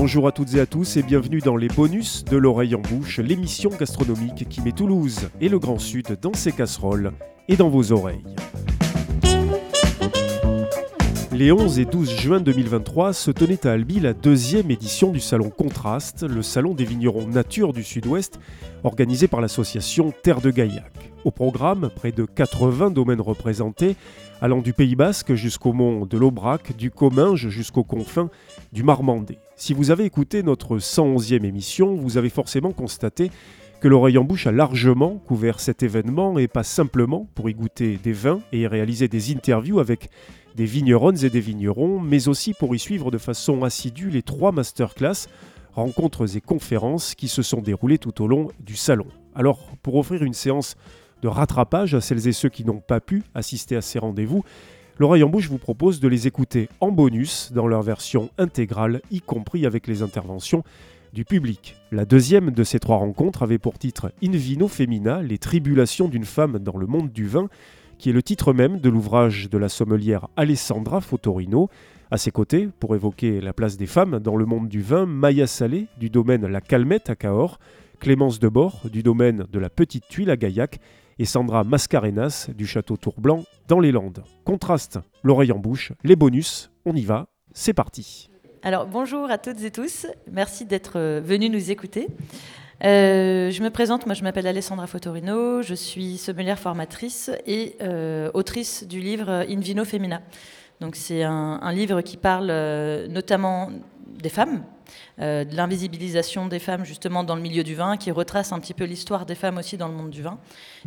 Bonjour à toutes et à tous et bienvenue dans les bonus de l'oreille en bouche, l'émission gastronomique qui met Toulouse et le Grand Sud dans ses casseroles et dans vos oreilles. Les 11 et 12 juin 2023 se tenait à Albi la deuxième édition du Salon Contraste, le salon des vignerons nature du Sud-Ouest, organisé par l'association Terre de Gaillac. Au programme, près de 80 domaines représentés, allant du Pays Basque jusqu'au mont de l'Aubrac, du Comminges jusqu'aux confins du Marmandais. Si vous avez écouté notre 111e émission, vous avez forcément constaté que l'oreille en bouche a largement couvert cet événement et pas simplement pour y goûter des vins et y réaliser des interviews avec des vigneronnes et des vignerons, mais aussi pour y suivre de façon assidue les trois masterclass, rencontres et conférences qui se sont déroulées tout au long du salon. Alors, pour offrir une séance de rattrapage à celles et ceux qui n'ont pas pu assister à ces rendez-vous, L'oreille en bouche vous propose de les écouter en bonus dans leur version intégrale, y compris avec les interventions du public. La deuxième de ces trois rencontres avait pour titre In vino femina, les tribulations d'une femme dans le monde du vin, qui est le titre même de l'ouvrage de la sommelière Alessandra Fotorino. À ses côtés, pour évoquer la place des femmes dans le monde du vin, Maya Salé du domaine La Calmette à Cahors, Clémence Debord du domaine de la Petite Tuile à Gaillac et Sandra Mascarenas du château Tourblanc dans les Landes. Contraste, l'oreille en bouche, les bonus, on y va, c'est parti. Alors bonjour à toutes et tous, merci d'être euh, venus nous écouter. Euh, je me présente, moi je m'appelle Alessandra Fotorino, je suis sommelière formatrice et euh, autrice du livre In Vino Femina. Donc c'est un, livre qui parle notamment des femmes, de l'invisibilisation des femmes justement dans le milieu du vin, qui retrace un petit peu l'histoire des femmes aussi dans le monde du vin,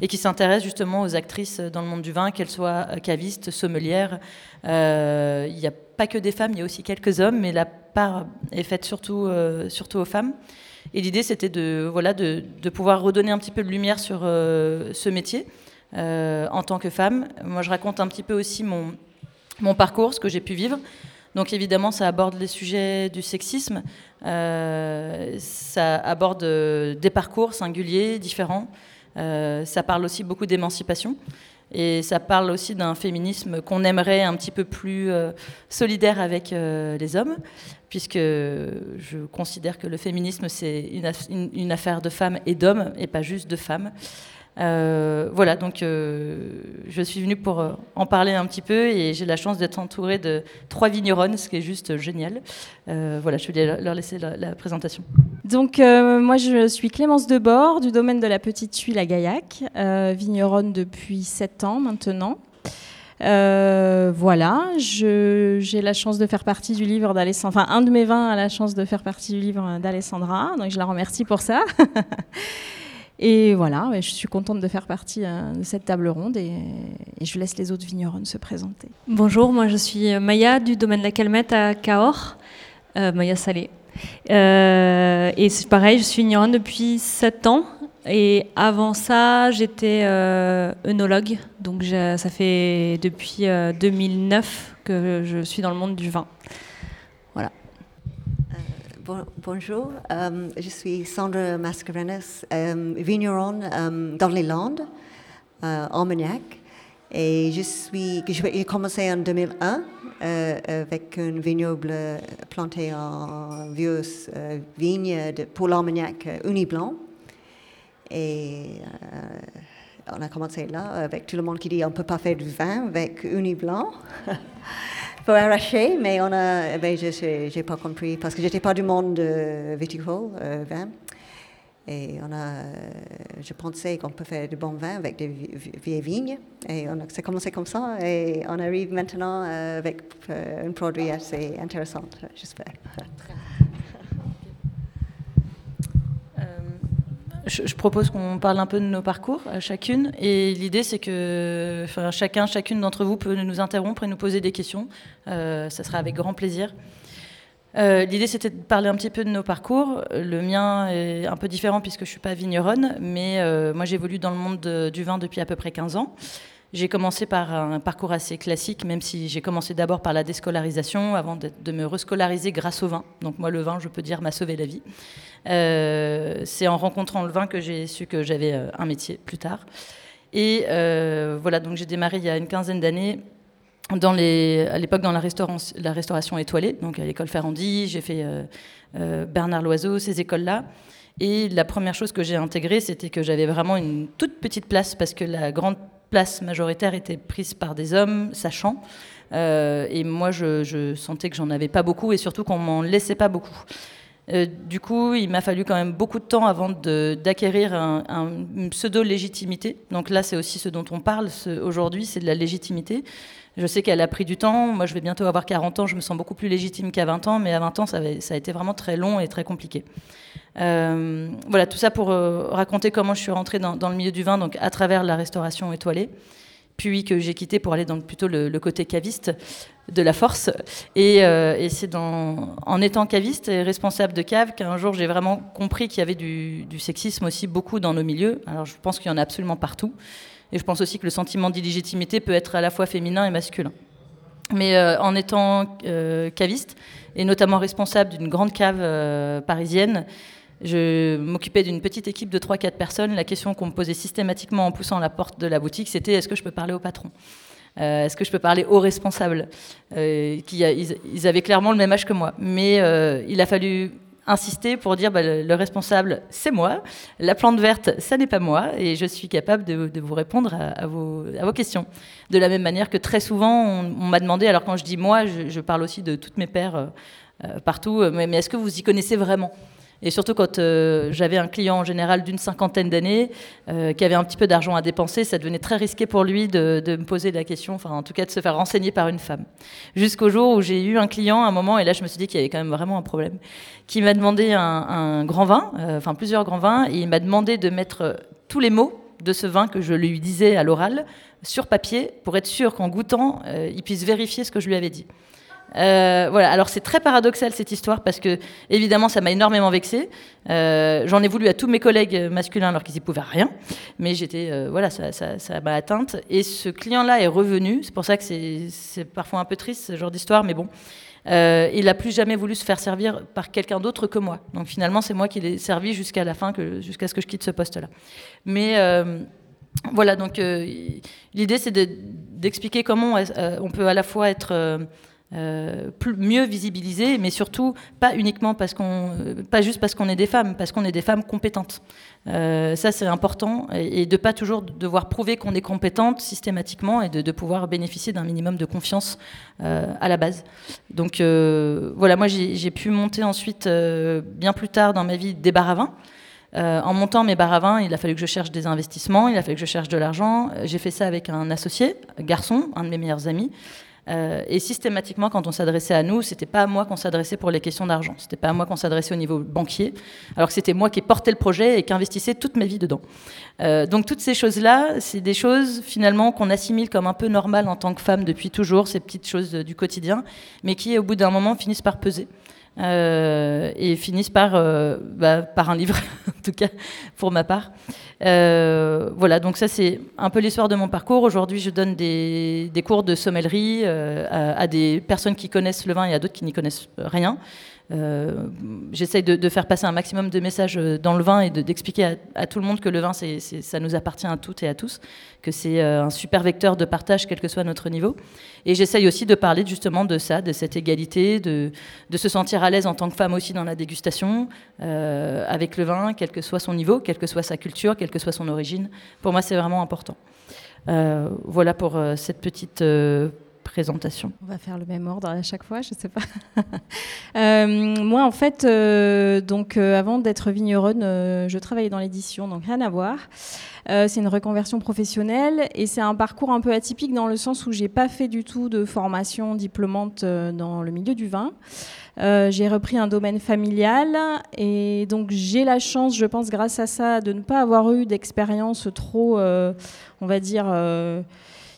et qui s'intéresse justement aux actrices dans le monde du vin, qu'elles soient cavistes, sommelières. Il n'y a pas que des femmes, il y a aussi quelques hommes, mais la part est faite surtout, surtout aux femmes. Et l'idée, c'était de, voilà, de, pouvoir redonner un petit peu de lumière sur euh, ce métier euh, en tant que femme. Moi, je raconte un petit peu aussi mon, mon parcours, ce que j'ai pu vivre. Donc évidemment, ça aborde les sujets du sexisme, euh, ça aborde des parcours singuliers, différents, ça parle aussi beaucoup d'émancipation. Et ça parle aussi d'un féminisme qu'on aimerait un petit peu plus solidaire avec les hommes puisque je considère que le féminisme, c'est une, affaire de femmes et d'hommes, et pas juste de femmes. Euh, voilà, donc euh, je suis venue pour euh, en parler un petit peu et j'ai la chance d'être entourée de trois vigneronnes, ce qui est juste génial. voilà, je vais leur laisser la, présentation. Donc moi je suis Clémence Debord du domaine de la Petite Tuile à Gaillac, vigneronne depuis sept ans maintenant. Voilà, j'ai la chance de faire partie du livre d'Alessandra. Enfin, un de mes vins a la chance de faire partie du livre d'Alessandra, donc je la remercie pour ça. et voilà, je suis contente de faire partie euh, de cette table ronde et, je laisse les autres vignerons se présenter. Bonjour, moi je suis Maya du domaine de la Calmette à Cahors, euh, Maya Salé. et c'est pareil, je suis vigneronne depuis 7 ans et avant ça, j'étais euh, œnologue, donc ça fait depuis 2009 euh, que je suis dans le monde du vin. Euh, bonjour, je suis Sandra Mascarenas, vigneron dans les Landes, en Moniac. Et je suis, j'ai commencé en 2001 avec un vignoble planté en vieux vigne de, pour l'Armagnac Uniblanc. Et euh, on a commencé là avec tout le monde qui dit on ne peut pas faire du vin avec uni blanc. faut arracher, mais on a, ben, je n'ai pas compris parce que j'étais pas du monde viticole, euh, vin. Et on a, euh, je pensais qu'on peut faire du bon vin avec des vieilles vignes. Et on a commencé comme ça. Et on arrive maintenant avec un produit assez intéressant, j'espère. Je, propose qu'on parle un peu de nos parcours chacune. Et l'idée, c'est que chacun, chacune d'entre vous peut nous interrompre et nous poser des questions. Euh, ça sera avec grand plaisir. Euh, l'idée, c'était de parler un petit peu de nos parcours. Le mien est un peu différent puisque je ne suis pas vigneronne, mais euh, moi, j'évolue dans le monde du vin depuis à peu près 15 ans. J'ai commencé par un parcours assez classique, même si j'ai commencé d'abord par la déscolarisation avant de, me rescolariser grâce au vin. Donc moi, le vin, je peux dire, m'a sauvé la vie. Euh, c'est en rencontrant le vin que j'ai su que j'avais euh, un métier plus tard. Et euh, voilà, donc j'ai démarré il y a une quinzaine d'années à l'époque dans la, la, restauration étoilée, donc à l'école Ferrandi, j'ai fait Bernard Loiseau, ces écoles-là. Et la première chose que j'ai intégrée, c'était que j'avais vraiment une toute petite place parce que la grande place majoritaire était prise par des hommes sachants. Euh, et moi, je, sentais que j'en avais pas beaucoup et surtout qu'on m'en laissait pas beaucoup. Euh, du coup, il m'a fallu quand même beaucoup de temps avant d'acquérir un, une pseudo-légitimité. Donc là, c'est aussi ce dont on parle aujourd'hui, c'est de la légitimité. Je sais qu'elle a pris du temps. Moi, je vais bientôt avoir 40 ans. Je me sens beaucoup plus légitime qu'à 20 ans. Mais à 20 ans, ça, a été vraiment très long et très compliqué. Euh, voilà, tout ça pour raconter comment je suis rentrée dans, dans, le milieu du vin, donc à travers la restauration étoilée puis que j'ai quitté pour aller dans plutôt le, côté caviste de la force. Et, euh, c'est en étant caviste et responsable de cave qu'un jour j'ai vraiment compris qu'il y avait du, sexisme aussi beaucoup dans nos milieux. Alors je pense qu'il y en a absolument partout. Et je pense aussi que le sentiment d'illégitimité peut être à la fois féminin et masculin. Mais euh, en étant euh, caviste, et notamment responsable d'une grande cave parisienne, je m'occupais d'une petite équipe de 3-4 personnes. La question qu'on me posait systématiquement en poussant la porte de la boutique, c'était est-ce que je peux parler au patron? Euh, Est-ce que je peux parler aux responsables euh, ils, avaient clairement le même âge que moi. Mais euh, il a fallu insister pour dire bah, le, responsable, c'est moi. La plante verte, ça n'est pas moi. Et je suis capable de, vous répondre à, vos, à, vos, questions. De la même manière que très souvent, on, m'a demandé, alors quand je dis moi, je, parle aussi de toutes mes pères partout, mais est-ce que vous y connaissez vraiment? Et surtout quand euh, j'avais un client en général d'une cinquantaine d'années euh, qui avait un petit peu d'argent à dépenser, ça devenait très risqué pour lui de, me poser la question, enfin en tout cas de se faire renseigner par une femme. Jusqu'au jour où j'ai eu un client à un moment, et là je me suis dit qu'il y avait quand même vraiment un problème, qui m'a demandé un, grand vin, euh, enfin plusieurs grands vins, et il m'a demandé de mettre tous les mots de ce vin que je lui disais à l'oral sur papier pour être sûr qu'en goûtant, il puisse vérifier ce que je lui avais dit. Euh, voilà. Alors c'est très paradoxal cette histoire parce que évidemment ça m'a énormément vexée. Euh, j'en ai voulu à tous mes collègues masculins alors qu'ils n'y pouvaient rien, mais j'étais euh, voilà ça, ça, m'a atteinte. Et ce client-là est revenu. C'est pour ça que c'est parfois un peu triste ce genre d'histoire, mais bon. il n'a plus jamais voulu se faire servir par quelqu'un d'autre que moi. Donc finalement, c'est moi qui l'ai servi jusqu'à la fin, jusqu'à ce que je quitte ce poste-là. Mais voilà, donc l'idée, c'est d'expliquer comment on peut à la fois être euh, mieux visibilisées, mais surtout pas uniquement parce qu'on, euh, pas juste parce qu'on est des femmes, parce qu'on est des femmes compétentes. Euh, ça c'est important et, de pas toujours devoir prouver qu'on est compétente systématiquement et de, pouvoir bénéficier d'un minimum de confiance à la base. Donc voilà, moi j'ai pu monter ensuite bien plus tard dans ma vie des bars à vin. en montant mes bars à vin, il a fallu que je cherche des investissements, il a fallu que je cherche de l'argent. J'ai fait ça avec un associé, garçon, un de mes meilleurs amis. Euh, et systématiquement, quand on s'adressait à nous, c'était pas à moi qu'on s'adressait pour les questions d'argent. C'était pas à moi qu'on s'adressait au niveau banquier, alors que c'était moi qui portais le projet et qui investissais toute ma vie dedans. Euh, donc toutes ces choses-là, c'est des choses finalement qu'on assimile comme un peu normales en tant que femme depuis toujours, ces petites choses du quotidien, mais qui au bout d'un moment finissent par peser. Euh, et finissent par, euh, bah, par un livre, en tout cas pour ma part. Euh, voilà, donc ça c'est un peu l'histoire de mon parcours. Aujourd'hui, je donne des, des, cours de sommellerie à, à, des personnes qui connaissent le vin et à d'autres qui n'y connaissent rien. Euh, j'essaye de, faire passer un maximum de messages euh, dans le vin et d'expliquer à, tout le monde que le vin, ça nous appartient à toutes et à tous, que c'est euh, un super vecteur de partage, quel que soit notre niveau. Et j'essaye aussi de parler justement de ça, de cette égalité, de, de se sentir à l'aise en tant que femme aussi dans la dégustation, avec le vin, quel que soit son niveau, quelle que soit sa culture, quelle que soit son origine. Pour moi, c'est vraiment important. voilà pour cette petite On va faire le même ordre à chaque fois, je ne sais pas. Euh, moi, en fait, euh, donc euh, avant d'être vigneronne, je travaillais dans l'édition, donc rien à voir. c'est une reconversion professionnelle et c'est un parcours un peu atypique dans le sens où j'ai pas fait du tout de formation diplômante dans le milieu du vin. j'ai repris un domaine familial et donc j'ai la chance, je pense, grâce à ça, de ne pas avoir eu d'expérience trop, on va dire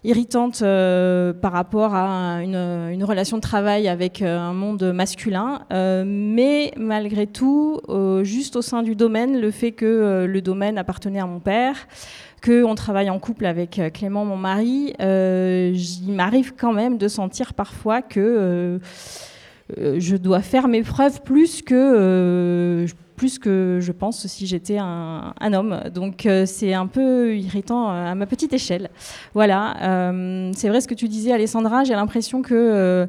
irritante euh, par rapport à une, relation de travail avec euh, un monde masculin. Euh, mais malgré tout, juste au sein du domaine, le fait que le domaine appartenait à mon père, qu'on travaille en couple avec Clément, mon mari, il m'arrive quand même de sentir parfois que je dois faire mes preuves plus que plus que je pense si j'étais un, homme. Donc c'est un peu irritant à ma petite échelle. Voilà, c'est vrai ce que tu disais Alessandra, j'ai l'impression que euh,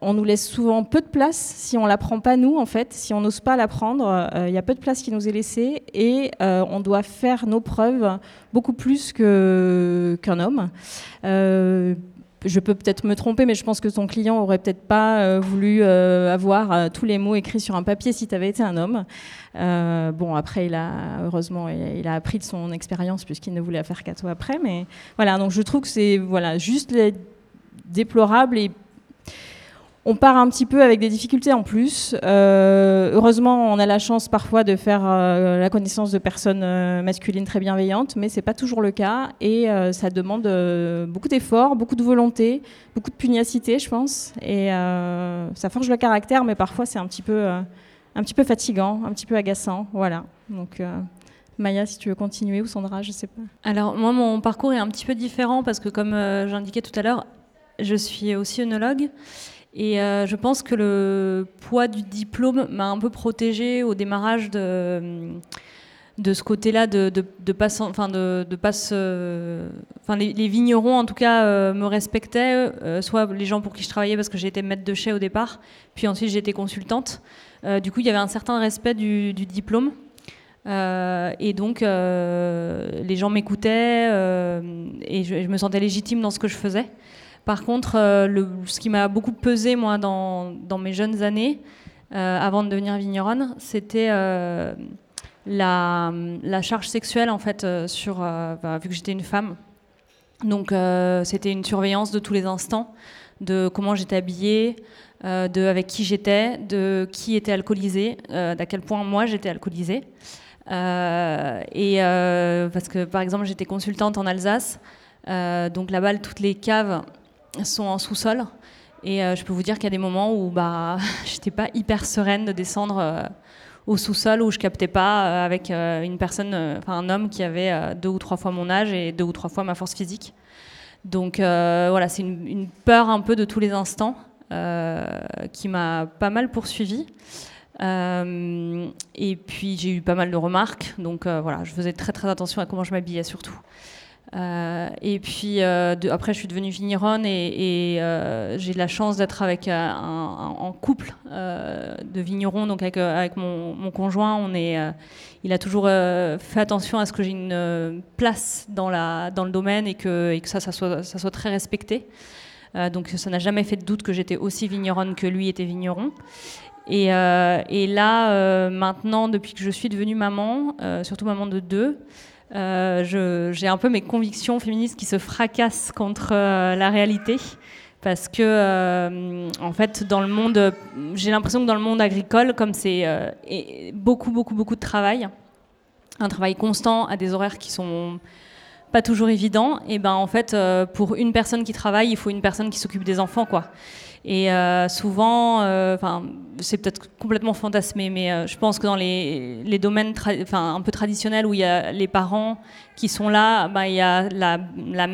on nous laisse souvent peu de place si on la prend pas nous en fait, si on n'ose pas la prendre, il y a peu de place qui nous est laissée et euh, on doit faire nos preuves beaucoup plus qu'un homme. Euh, je peux peut-être me tromper, mais je pense que ton client aurait peut-être pas voulu avoir tous les mots écrits sur un papier si tu avais été un homme. bon, après, il a heureusement, il a appris de son expérience puisqu'il ne voulait faire qu'à toi après. Mais voilà, donc je trouve que c'est voilà juste déplorable et on part un petit peu avec des difficultés en plus. Euh, heureusement, on a la chance parfois de faire euh, la connaissance de personnes euh, masculines très bienveillantes, mais c'est pas toujours le cas et ça demande beaucoup d'efforts, beaucoup de volonté, beaucoup de pugnacité, je pense. Et ça forge le caractère, mais parfois c'est un petit peu, un petit peu fatigant, un petit peu agaçant. Voilà. Donc. Maya, si tu veux continuer, ou Sandra, je sais pas. Alors, moi, mon parcours est un petit peu différent parce que, comme j'indiquais tout à l'heure, je suis aussi œnologue. Et euh, je pense que le poids du diplôme m'a un peu protégée au démarrage de, ce côté-là, de, de, pas, enfin enfin les, vignerons en tout cas euh, me respectaient, euh, soit les gens pour qui je travaillais parce que été maître de chai au départ, puis ensuite été consultante. du coup, il y avait un certain respect du, diplôme. et donc, les gens m'écoutaient et je, me sentais légitime dans ce que je faisais. Par contre, euh, ce qui m'a beaucoup pesé, moi, dans, mes jeunes années, euh, avant de devenir vigneronne, c'était euh, la, charge sexuelle, en fait, sur, bah, vu que j'étais une femme. Donc, c'était une surveillance de tous les instants, de comment j'étais habillée, de avec qui j'étais, de qui était alcoolisé, d'à quel point moi j'étais alcoolisée. et parce que, par exemple, j'étais consultante en Alsace. donc là-bas, toutes les caves sont en sous-sol. Et euh, je peux vous dire qu'il y a des moments où bah, j'étais pas hyper sereine de descendre euh, au sous-sol où je captais pas euh, avec une personne, un homme qui avait deux ou trois fois mon âge et deux ou trois fois ma force physique. Donc voilà, c'est une, peur un peu de tous les instants qui m'a pas mal poursuivie. et puis j'ai eu pas mal de remarques, donc voilà, je faisais très très attention à comment je m'habillais surtout. Euh, et puis euh, après, je suis devenue vigneronne et, euh, j'ai la chance d'être avec un, en couple de vignerons, donc avec, mon, conjoint. On est, il a toujours fait attention à ce que j'ai une place dans, la, dans le domaine et que, ça, ça, soit, ça soit très respecté. donc ça n'a jamais fait de doute que j'étais aussi vigneronne que lui était vigneron. Et, là, maintenant, depuis que je suis devenue maman, surtout maman de deux, j'ai un peu mes convictions féministes qui se fracassent contre euh, la réalité. Parce que euh, en fait dans le monde j'ai l'impression que dans le monde agricole comme c'est beaucoup beaucoup beaucoup de travail un travail constant à des horaires qui sont pas toujours évidents et ben en fait pour une personne qui travaille il faut une personne qui s'occupe des enfants quoi et euh, souvent, euh, enfin, c'est peut-être complètement fantasmé, mais euh, je pense que dans les, les domaines un peu traditionnels où il y a les parents qui sont là, bah, il y a la, la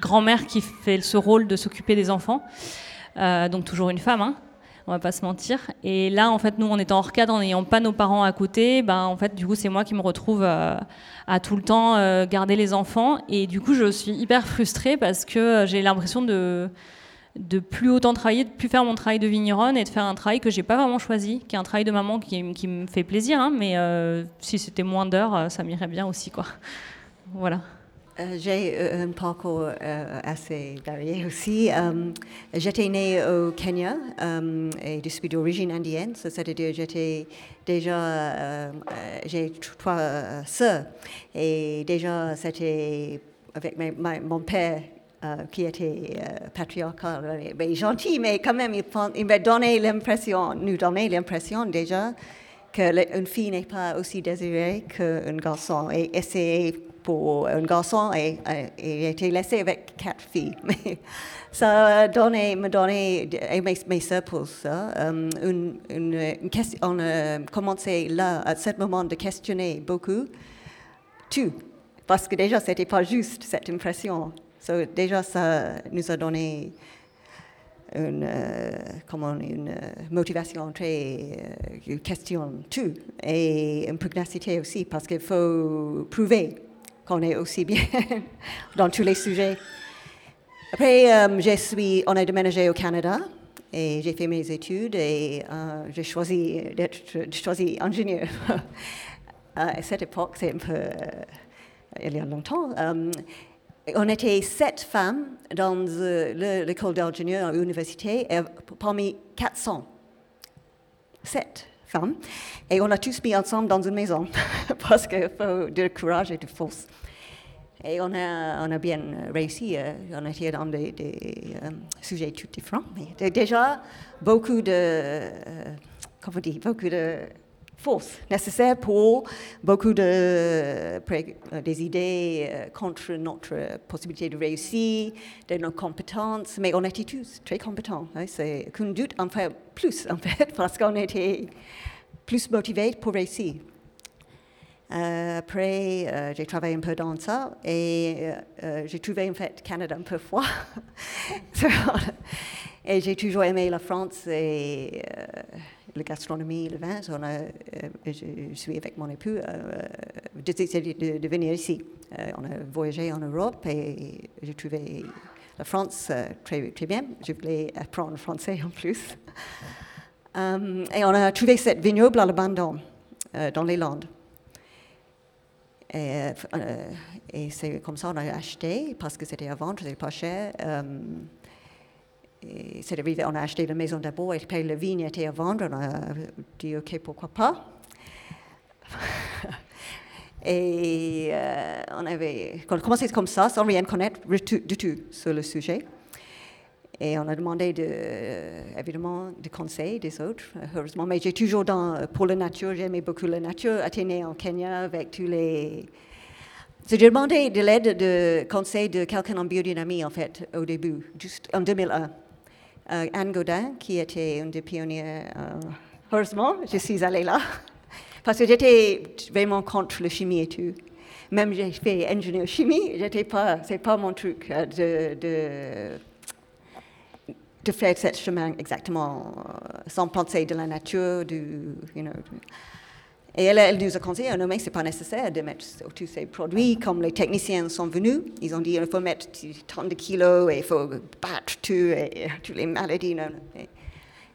grand-mère qui fait ce rôle de s'occuper des enfants. donc toujours une femme, hein, on va pas se mentir. Et là, en fait, nous, en étant hors cadre, en n'ayant pas nos parents à côté, ben, en fait, du coup, c'est moi qui me retrouve à tout le temps garder les enfants. Et du coup, je suis hyper frustrée parce que j'ai l'impression de de plus autant travailler, de plus faire mon travail de vigneronne et de faire un travail que j'ai pas vraiment choisi, qui est un travail de maman qui, me fait plaisir, hein, mais euh, si c'était moins d'heures, euh, ça m'irait bien aussi, quoi. Voilà. Euh, j'ai un parcours assez varié aussi. j'étais née au Kenya et je suis d'origine indienne, c'est-à-dire j'étais déjà j'ai trois sœurs et déjà c'était avec mon père euh, qui était euh, patriarcal, mais gentil, mais quand même, il, il m'a donné l'impression, nous donné l'impression déjà qu'une fille n'est pas aussi désirée qu'un garçon. Et pour un garçon et, et, été laissé avec quatre filles. Ça a donné, me et mes, mes ça, question, on a commencé là, à ce moment, de questionner beaucoup tout. Parce que déjà, c'était pas juste cette impression déjà, ça nous a donné une, euh, comment, une euh, motivation très euh, question tout et une pugnacité aussi parce qu'il faut prouver qu'on est aussi bien dans tous les sujets. Après, euh, je on a déménagé au Canada et j'ai fait mes études et euh, j'ai choisi d'être choisi ingénieur. à cette époque, c'est un peu euh, il y a longtemps. euh, on était sept femmes dans euh, le- l'école d'ingénieur à l'université, parmi 400. Sept Et on a tous mis ensemble dans une maison, parce qu'il faut du courage et de force. Et on a, on bien réussi. euh, on était dans des, euh, sujets tout différents. Mais déjà, beaucoup de, euh, comment dire, beaucoup de force nécessaire pour beaucoup de euh, des idées euh, contre notre possibilité de réussir, de nos compétences. Mais on était tous très compétents. hein. C'est qu'un doute en fait plus, en fait, parce qu'on était plus motivés pour réussir. Euh, après, j'ai travaillé un peu dans ça et j'ai trouvé en fait Canada un peu froid. et j'ai toujours aimé la France et la gastronomie, le vin. On a, euh, je suis avec mon époux euh, décidé de, de venir ici. Euh, on a voyagé en Europe et j'ai trouvé la France euh, très, très bien. Je voulais apprendre le français en plus. Euh, et on a trouvé cette vignoble à l'abandon euh, dans les Landes. Et, euh, euh, et c'est comme ça qu'on a acheté parce que c'était à vendre, c'était pas cher. Euh, et c'est arrivé, on a acheté la maison d'abord et puis la vigne était à vendre. On a dit ok, pourquoi pas. et euh, on avait commencé comme ça, sans rien connaître du tout, sur le sujet. Et on a demandé de, évidemment des conseils des autres, heureusement. Mais j'ai toujours dans, pour la nature, j'aimais beaucoup la nature. Athénée en Kenya avec tous les. J'ai demandé de l'aide de conseils de quelqu'un en biodynamie, en fait, au début, juste en 2001. Euh, Anne Godin, qui était une des pionnières. euh, heureusement, je suis allée là. Parce que j'étais vraiment contre la chimie et tout. Même j'ai fait ingénieur chimie, j'étais pas, c'est pas mon truc euh, de, de faire ce chemin exactement sans penser de la nature, du, you know, Et elle, elle nous a conseillé, non mais c'est pas nécessaire de mettre tous ces produits, comme les techniciens sont venus, ils ont dit il faut mettre tant de kilos et il faut battre tout, et, toutes les maladies. non,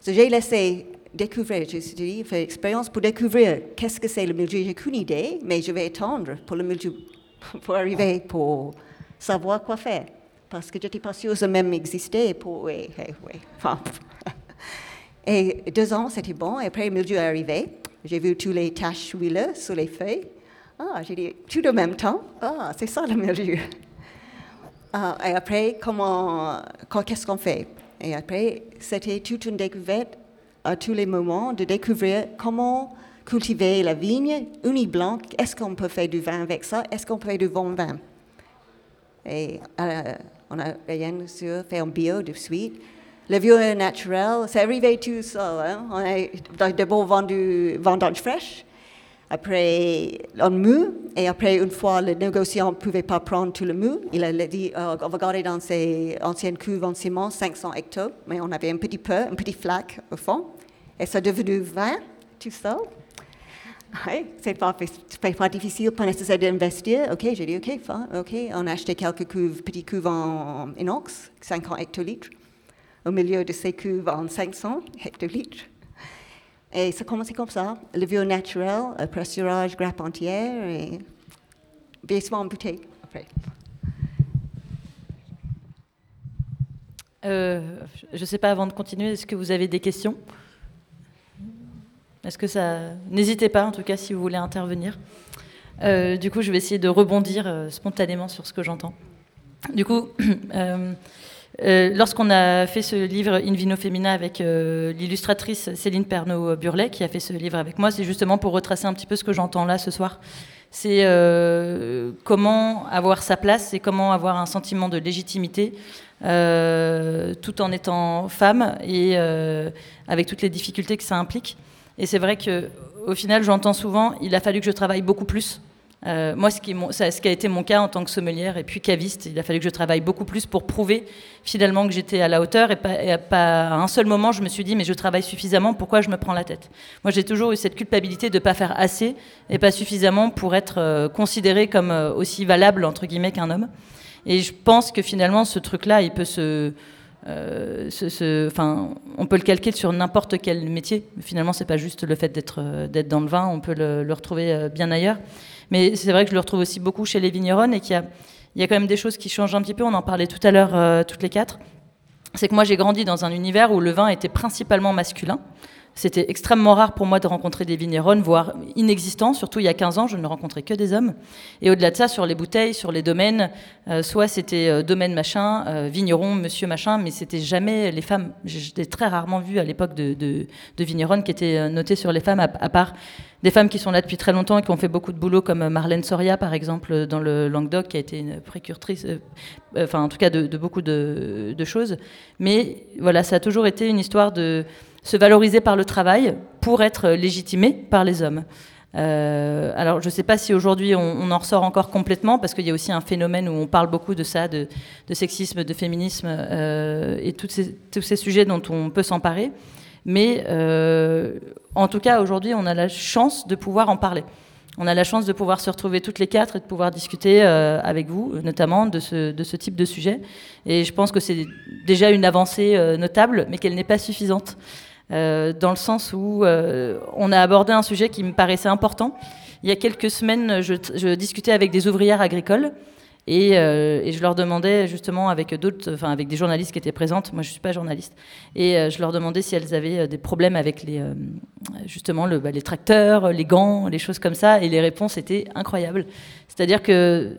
j'ai laissé découvrir, je suis dit, faire expérience pour découvrir qu'est-ce que c'est le mildiou. J'ai qu'une idée, mais je vais attendre pour le mildiou, pour arriver, pour savoir quoi faire. Parce que j'étais pas sûre que ça même existait pour, et deux ans, c'était bon. Et après, le mildiou est arrivé. J'ai vu tous les taches huileuses sur les feuilles. Ah, j'ai dit, tout en même temps? Ah, c'est ça le mildiou. Ah, et après, comment, qu'est-ce qu'on fait? Et après, c'était toute une découverte à tous les moments de découvrir comment cultiver la vigne uni blanc. Est-ce qu'on peut faire du vin avec ça? Est-ce qu'on peut faire du bon vin? Et euh, on a rien sûr fait en bio de suite. Le bio naturel, c'est arrivé tout seul. Hein? On a d'abord vendu vendange fraîche après en mou, et après, une fois le négociant ne pouvait pas prendre tout le mou, il a dit euh, on va garder dans ses anciennes cuves en ciment 500 hectos, mais on avait un petit peu, un petit flaque au fond, et ça est devenu 20 tout seul. Oui, c'est pas, pas difficile, pas nécessaire d'investir. Ok, j'ai dit ok, fin, ok, on a acheté quelques cuves, petites cuves en inox, 50 hectolitres, au milieu de ces cuves en 500 hectolitres. Et ça a commencé comme ça, le vieux naturel, le pressurage, grappe entière et vieillissement en bouteille après. Euh, je ne sais pas, avant de continuer, est-ce que vous avez des questions? Est-ce que ça... N'hésitez pas, en tout cas, si vous voulez intervenir. Euh, du coup, je vais essayer de rebondir euh, spontanément sur ce que j'entends. Du coup, euh, lorsqu'on a fait ce livre In Vino Femina avec euh, l'illustratrice Céline Pernaud-Burlet, qui a fait ce livre avec moi, c'est justement pour retracer un petit peu ce que j'entends là ce soir. C'est euh, comment avoir sa place et comment avoir un sentiment de légitimité tout en étant femme et avec toutes les difficultés que ça implique. Et c'est vrai que au final, j'entends souvent, il a fallu que je travaille beaucoup plus Euh, moi, ce qui, ce qui, a été mon cas en tant que sommelière et puis caviste, il a fallu que je travaille beaucoup plus pour prouver finalement que j'étais à la hauteur et pas, à un seul moment je me suis dit mais je travaille suffisamment, pourquoi je me prends la tête? Moi, j'ai toujours eu cette culpabilité de ne pas faire assez et pas suffisamment pour être euh, considérée comme euh, aussi valable entre guillemets qu'un homme. Et je pense que finalement, ce truc-là, euh, on peut le calquer sur n'importe quel métier. Finalement, c'est pas juste le fait d'être dans le vin, on peut le, retrouver euh, bien ailleurs. Mais c'est vrai que je le retrouve aussi beaucoup chez les vignerons et qu'il y a, il y a quand même des choses qui changent un petit peu. On en parlait tout à l'heure, toutes les quatre. C'est que moi, j'ai grandi dans un univers où le vin était principalement masculin. C'était extrêmement rare pour moi de rencontrer des vignerons, voire inexistants. Surtout il y a 15 ans, je ne rencontrais que des hommes. Et au-delà de ça, sur les bouteilles, sur les domaines, euh, soit c'était euh, domaine machin, euh, vigneron, monsieur machin, mais c'était jamais les femmes. J'ai très rarement vu à l'époque de, de, vignerons qui étaient notés sur les femmes, à, part des femmes qui sont là depuis très longtemps et qui ont fait beaucoup de boulot, comme Marlène Soria, par exemple, dans le Languedoc, qui a été une précurtrice, enfin en tout cas de beaucoup de, choses. Mais voilà, ça a toujours été une histoire de se valoriser par le travail pour être légitimé par les hommes. Euh, alors, je ne sais pas si aujourd'hui on, en ressort encore complètement, parce qu'il y a aussi un phénomène où on parle beaucoup de ça, de, sexisme, de féminisme euh, et tous ces, sujets dont on peut s'emparer. Mais euh, en tout cas, aujourd'hui, on a la chance de pouvoir en parler. On a la chance de pouvoir se retrouver toutes les quatre et de pouvoir discuter avec vous, notamment de ce, type de sujet. Et je pense que c'est déjà une avancée notable, mais qu'elle n'est pas suffisante. Euh, dans le sens où euh, on a abordé un sujet qui me paraissait important. Il y a quelques semaines, je, discutais avec des ouvrières agricoles et, euh, je leur demandais justement avec des journalistes qui étaient présentes. Moi, je suis pas journaliste, et je leur demandais si elles avaient des problèmes avec les, justement bah, les tracteurs, les gants, les choses comme ça. Et les réponses étaient incroyables. C'est-à-dire que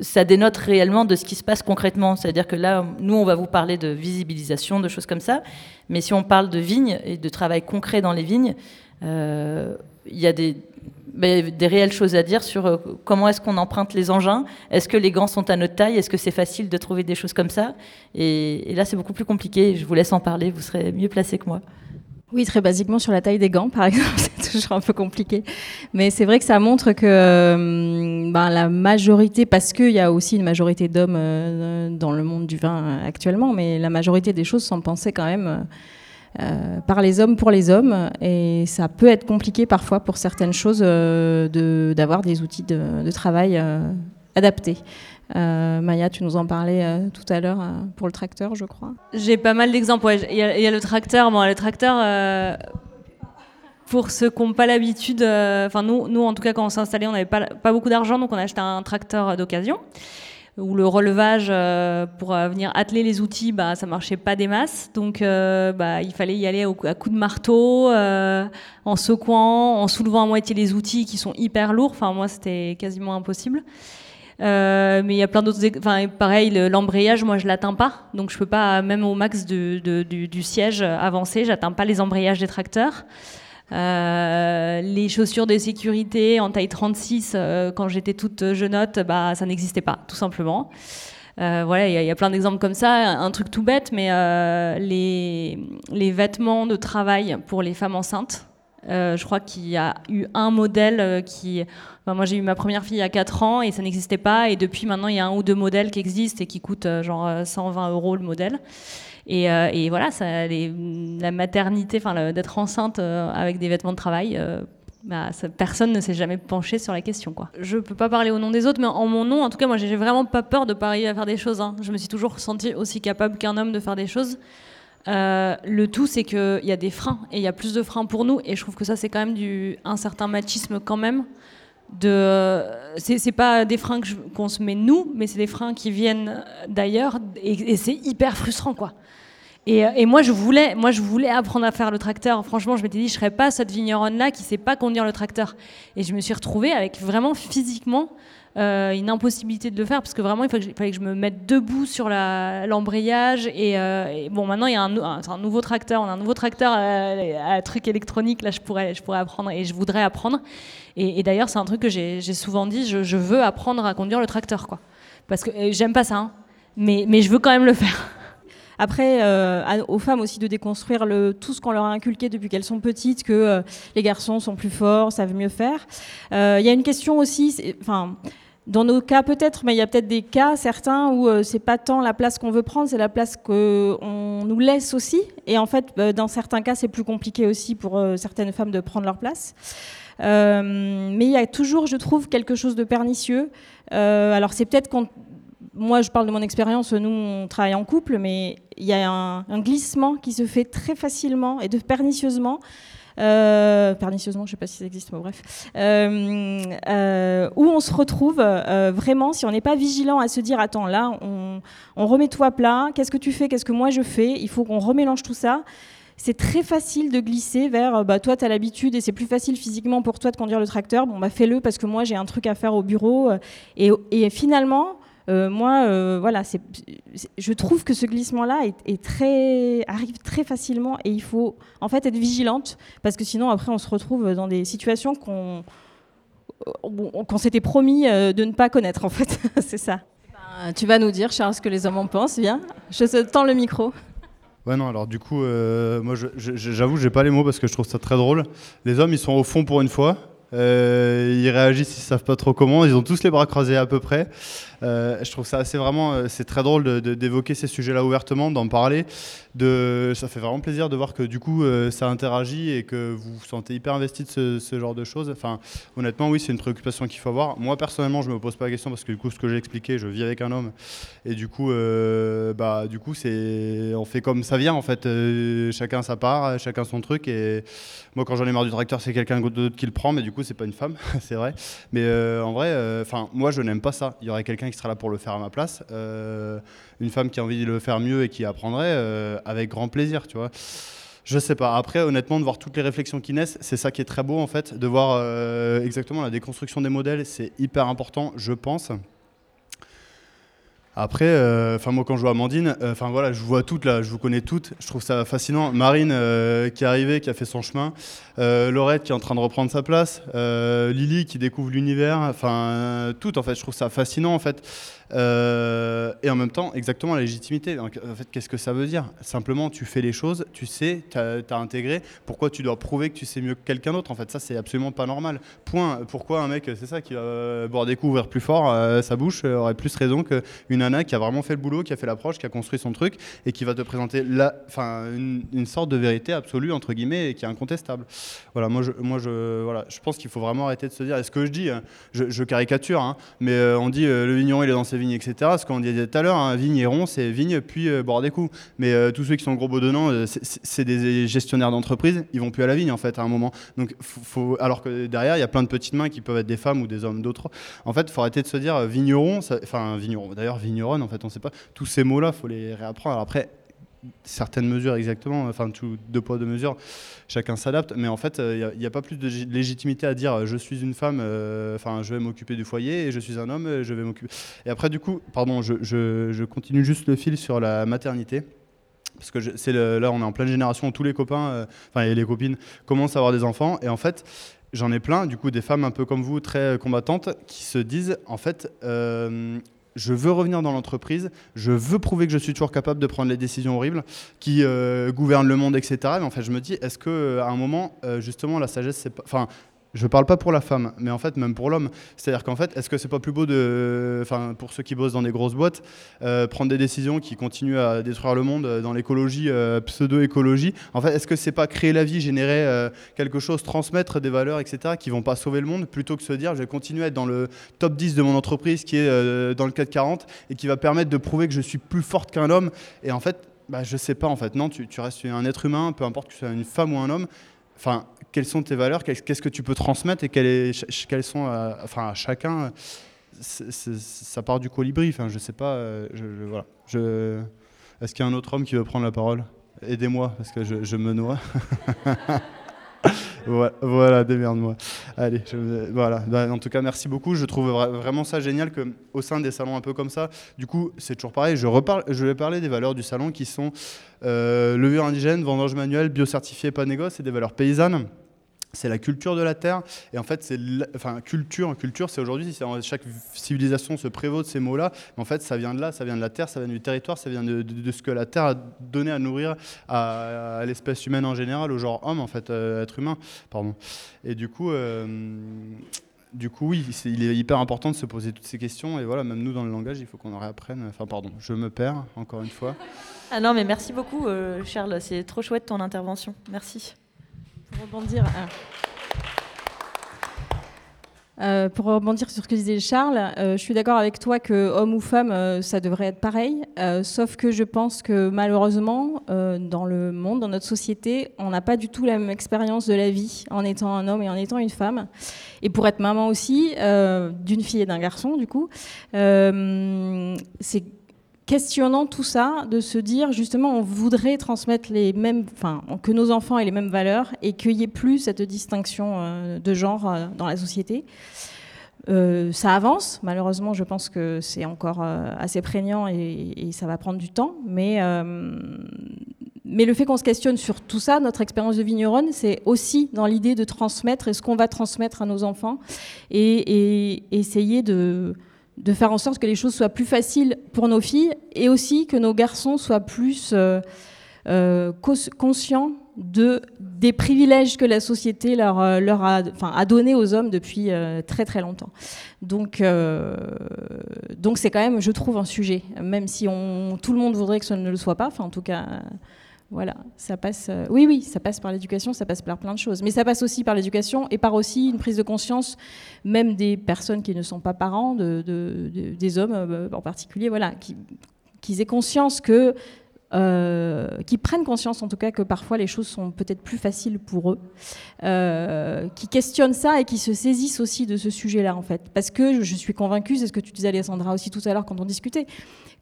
ça dénote réellement de ce qui se passe concrètement. C'est-à-dire que là, nous, on va vous parler de visibilisation, de choses comme ça. Mais si on parle de vignes et de travail concret dans les vignes, euh, il y a des, ben, des réelles choses à dire sur euh, comment est-ce qu'on emprunte les engins, est-ce que les gants sont à notre taille, est-ce que c'est facile de trouver des choses comme ça? Et, et là, c'est beaucoup plus compliqué. Je vous laisse en parler, vous serez mieux placé que moi. Oui, très basiquement sur la taille des gants, par exemple, c'est toujours un peu compliqué. Mais c'est vrai que ça montre que euh, ben, la majorité, parce qu'il y a aussi une majorité d'hommes euh, dans le monde du vin actuellement, mais la majorité des choses sont pensées quand même euh, par les hommes pour les hommes. Et ça peut être compliqué parfois pour certaines choses d'avoir des outils de, de travail adaptés. Euh, Maya, tu nous en parlais euh, tout à l'heure euh, pour le tracteur, je crois. J'ai pas mal d'exemples. Il y, a le tracteur. Bon, le tracteur, pour ceux qui n'ont pas l'habitude, enfin nous, nous, en tout cas, quand on s'est installé, on n'avait pas, beaucoup d'argent, donc on a acheté un tracteur d'occasion où le relevage pour venir atteler les outils, bah, ça marchait pas des masses. Donc bah, il fallait y aller à coups de marteau, en secouant, en soulevant à moitié les outils qui sont hyper lourds. Enfin, moi, c'était quasiment impossible. Euh, mais il y a plein d'autres. Enfin, pareil, l'embrayage, moi, je l'atteins pas. Donc, je peux pas, même au max du, du, siège avancé, j'atteins pas les embrayages des tracteurs. Euh, les chaussures de sécurité en taille 36, euh, quand j'étais toute jeunotte, bah, ça n'existait pas, tout simplement. voilà, il y, a plein d'exemples comme ça. Un, truc tout bête, mais les, vêtements de travail pour les femmes enceintes, euh, je crois qu'il y a eu un modèle euh, qui. moi, j'ai eu ma première fille il y a 4 ans et ça n'existait pas. Et depuis maintenant, il y a un ou deux modèles qui existent et qui coûtent euh, genre 120 euros le modèle. Et, voilà, la maternité, d'être enceinte avec des vêtements de travail. Bah, personne ne s'est jamais penché sur la question. Je peux pas parler au nom des autres, mais en mon nom, en tout cas, moi, j'ai vraiment pas peur de pas arriver à faire des choses. Hein. Je me suis toujours sentie aussi capable qu'un homme de faire des choses. Euh, le tout, c'est qu'il y a des freins et il y a plus de freins pour nous. Et je trouve que ça, c'est quand même du, un certain machisme quand même. De, c'est, pas des freins qu'on se met nous, mais c'est des freins qui viennent d'ailleurs et, c'est hyper frustrant quoi. Et, et, moi je voulais, moi je voulais apprendre à faire le tracteur. Franchement, je m'étais dit je serais pas cette vigneronne là qui sait pas conduire le tracteur. Et je me suis retrouvée avec vraiment physiquement euh, une impossibilité de le faire parce que vraiment il fallait que je, me mette debout sur l'embrayage euh, et, bon maintenant il y a un, nouveau tracteur, on a un nouveau tracteur euh, à, truc électronique là je pourrais je pourrais apprendre et je voudrais apprendre et, d'ailleurs c'est un truc que j'ai souvent dit je, veux apprendre à conduire le tracteur quoi parce que j'aime pas ça hein, mais mais je veux quand même le faire. après, aux femmes aussi de déconstruire tout ce qu'on leur a inculqué depuis qu'elles sont petites, que les garçons sont plus forts, savent mieux faire. Il y a une question aussi, enfin dans nos cas peut-être, mais il y a peut-être des cas certains où euh, c'est pas tant la place qu'on veut prendre, c'est la place qu'on nous laisse aussi. Et en fait, euh, dans certains cas, c'est plus compliqué aussi pour euh, certaines femmes de prendre leur place. mais il y a toujours, je trouve, quelque chose de pernicieux. alors c'est peut-être quand moi, je parle de mon expérience, nous, on travaille en couple, mais il y a un, glissement qui se fait très facilement et de pernicieusement euh, pernicieusement, je ne sais pas si ça existe, mais bref, euh, euh, où on se retrouve vraiment, si on n'est pas vigilant à se dire, attends, là, on, remet tout à plat, qu'est-ce que tu fais, qu'est-ce que moi je fais, il faut qu'on remélange tout ça c'est très facile de glisser vers bah, toi, tu as l'habitude et c'est plus facile physiquement pour toi de conduire le tracteur. Bon, bah, fais-le parce que moi, j'ai un truc à faire au bureau. Et finalement, euh, moi, euh, voilà, je trouve que ce glissement-là est, très, arrive très facilement et il faut en fait être vigilante parce que sinon après on se retrouve dans des situations qu'on qu'on s'était promis euh, de ne pas connaître en fait, c'est ça. Ben, tu vas nous dire, Charles, ce que les hommes en pensent, viens. Je te tends le micro. Ouais, non, alors du coup, moi j'avoue, j'ai pas les mots parce que je trouve ça très drôle. Les hommes, ils sont au fond pour une fois. ils réagissent, ils savent pas trop comment. Ils ont tous les bras croisés à peu près. Euh, je trouve ça assez vraiment, euh, c'est très drôle d'évoquer ces sujets-là ouvertement, d'en parler. De, ça fait vraiment plaisir de voir que du coup euh, ça interagit et que vous vous sentez hyper investi de ce, genre de choses. Enfin, honnêtement, oui, c'est une préoccupation qu'il faut avoir. Moi personnellement, je me pose pas la question parce que du coup, ce que j'ai expliqué, je vis avec un homme et du coup, bah, du coup, c'est, on fait comme ça vient en fait. chacun sa part, chacun son truc. Et moi, quand j'en ai marre du tracteur, c'est quelqu'un d'autre qui le prend, mais du coup, c'est pas une femme, c'est vrai. Mais en vrai, enfin, moi, je n'aime pas ça. Il y aurait quelqu'un qui sera là pour le faire à ma place. Euh, une femme qui a envie de le faire mieux et qui apprendrait, euh, avec grand plaisir, tu vois. Je sais pas. Après, honnêtement, de voir toutes les réflexions qui naissent, c'est ça qui est très beau en fait, de voir euh, exactement la déconstruction des modèles, c'est hyper important, je pense. Après, enfin moi quand je vois Amandine, enfin voilà, je vois toutes là, je vous connais toutes, je trouve ça fascinant. Marine qui est arrivée, qui a fait son chemin, Laurette qui est en train de reprendre sa place, Lily qui découvre l'univers, enfin tout en fait, je trouve ça fascinant en fait. Euh, et en même temps, exactement la légitimité. en fait, qu'est-ce que ça veut dire? Simplement, tu fais les choses, tu sais, tu as, intégré. Pourquoi tu dois prouver que tu sais mieux que quelqu'un d'autre? En fait, ça, c'est absolument pas normal. Point. Pourquoi un mec, c'est ça, qui va boire des coups, ouvrir plus fort euh, sa bouche, euh, aurait plus raison qu'une nana qui a vraiment fait le boulot, qui a fait l'approche, qui a construit son truc et qui va te présenter la, une, sorte de vérité absolue, entre guillemets, et qui est incontestable. Voilà, moi, je, moi, voilà, je pense qu'il faut vraiment arrêter de se dire, est-ce que je dis, hein, je, caricature, hein, mais on dit le vigneron, il est dans ses vignes, etc. Ce qu'on disait tout à l'heure, un vigneron, c'est vigne puis euh, boire des coups. Mais euh, tous ceux qui sont gros bedonnants, euh, c'est des gestionnaires d'entreprise, ils vont plus à la vigne en fait à un moment. Donc, alors que derrière, il y a plein de petites mains qui peuvent être des femmes ou des hommes d'autres. En fait, faut arrêter de se dire vigneron, enfin vigneron, d'ailleurs vigneronne, en fait, on sait pas. Tous ces mots-là, faut les réapprendre. Alors après, certaines mesures exactement, enfin tout, deux poids deux mesures, chacun s'adapte, mais en fait il n'y a, pas plus de légitimité à dire je suis une femme, euh, enfin je vais m'occuper du foyer et je suis un homme, je vais m'occuper. Et après du coup, pardon, je, continue juste le fil sur la maternité. Parce que c'est là, on est en pleine génération tous les copains, euh, et les copines commencent à avoir des enfants. Et en fait, j'en ai plein, du coup, des femmes un peu comme vous, très combattantes, qui se disent, en fait, euh, je veux revenir dans l'entreprise, je veux prouver que je suis toujours capable de prendre les décisions horribles qui euh, gouvernent le monde, etc. Mais en fait, je me dis, est-ce que à un moment, euh, justement, la sagesse, c'est pas, enfin, je parle pas pour la femme, mais en fait même pour l'homme. C'est-à-dire qu'en fait, est-ce que c'est pas plus beau de, enfin pour ceux qui bossent dans des grosses boîtes, euh, prendre des décisions qui continuent à détruire le monde euh, dans l'écologie, euh, pseudo-écologie? En fait, est-ce que c'est pas créer la vie, générer quelque chose, transmettre des valeurs, etc. qui vont pas sauver le monde, plutôt que se dire je vais continuer à être dans le top 10 de mon entreprise qui est dans le 440 et qui va permettre de prouver que je suis plus forte qu'un homme? Et en fait, bah, je sais pas en fait. Non, tu, restes un être humain, peu importe que tu sois une femme ou un homme. Enfin, quelles sont tes valeurs, qu'est-ce que tu peux transmettre et quelles, sont, à, enfin, chacun, ça part du colibri. Enfin, je sais pas. Euh, voilà. Est-ce qu'il y a un autre homme qui veut prendre la parole? Aidez-moi parce que je, me noie. voilà, démerde-moi. Allez, voilà. Bah, en tout cas, merci beaucoup. Je trouve vraiment ça génial qu'au sein des salons un peu comme ça, du coup, c'est toujours pareil. Je vais parler des valeurs du salon qui sont euh, levure indigène, vendange manuelle, biocertifié, pas négoce et des valeurs paysannes. C'est la culture de la terre. Et en fait, c'est enfin culture, culture, c'est aujourd'hui, chaque civilisation se prévaut de ces mots-là. En fait, ça vient de là, ça vient de la terre, ça vient du territoire, ça vient de, ce que la terre a donné à nourrir à, l'espèce humaine en général, au genre homme, en fait, euh, être humain, pardon. Et du coup. Euh, du coup, oui, il est hyper important de se poser toutes ces questions. Et voilà, même nous, dans le langage, il faut qu'on en réapprenne. Enfin, pardon, je me perds, encore une fois. Ah non, mais merci beaucoup, euh, Charles. C'est trop chouette ton intervention. Merci Hein. Euh, pour rebondir sur ce que disait Charles, euh, je suis d'accord avec toi que homme ou femme, euh, ça devrait être pareil. sauf que je pense que malheureusement, dans le monde, dans notre société, on n'a pas du tout la même expérience de la vie en étant un homme et en étant une femme. Et pour être maman aussi, d'une fille et d'un garçon, du coup, c'est questionnant tout ça, de se dire justement on voudrait transmettre les mêmes, enfin que nos enfants aient les mêmes valeurs et qu'il n'y ait plus cette distinction euh, de genre euh, dans la société. Euh, ça avance, malheureusement je pense que c'est encore assez prégnant et, ça va prendre du temps, mais, mais le fait qu'on se questionne sur tout ça, notre expérience de vigneronne, c'est aussi dans l'idée de transmettre et ce qu'on va transmettre à nos enfants et essayer de de faire en sorte que les choses soient plus faciles pour nos filles et aussi que nos garçons soient plus euh, euh, conscients de, des privilèges que la société leur, euh, a, enfin, a donné aux hommes depuis très très longtemps. Donc c'est quand même, je trouve, un sujet, même si tout le monde voudrait que ce ne le soit pas, en tout cas voilà, ça passe. Euh, oui, oui, ça passe par l'éducation, ça passe par plein de choses. Mais ça passe aussi par l'éducation et par aussi une prise de conscience, même des personnes qui ne sont pas parents, des hommes euh, en particulier, voilà, qu'ils aient conscience que. Euh, qui prennent conscience en tout cas que parfois les choses sont peut-être plus faciles pour eux, qui questionnent ça et qui se saisissent aussi de ce sujet-là en fait. Parce que je suis convaincue, c'est ce que tu disais Alessandra aussi tout à l'heure quand on discutait,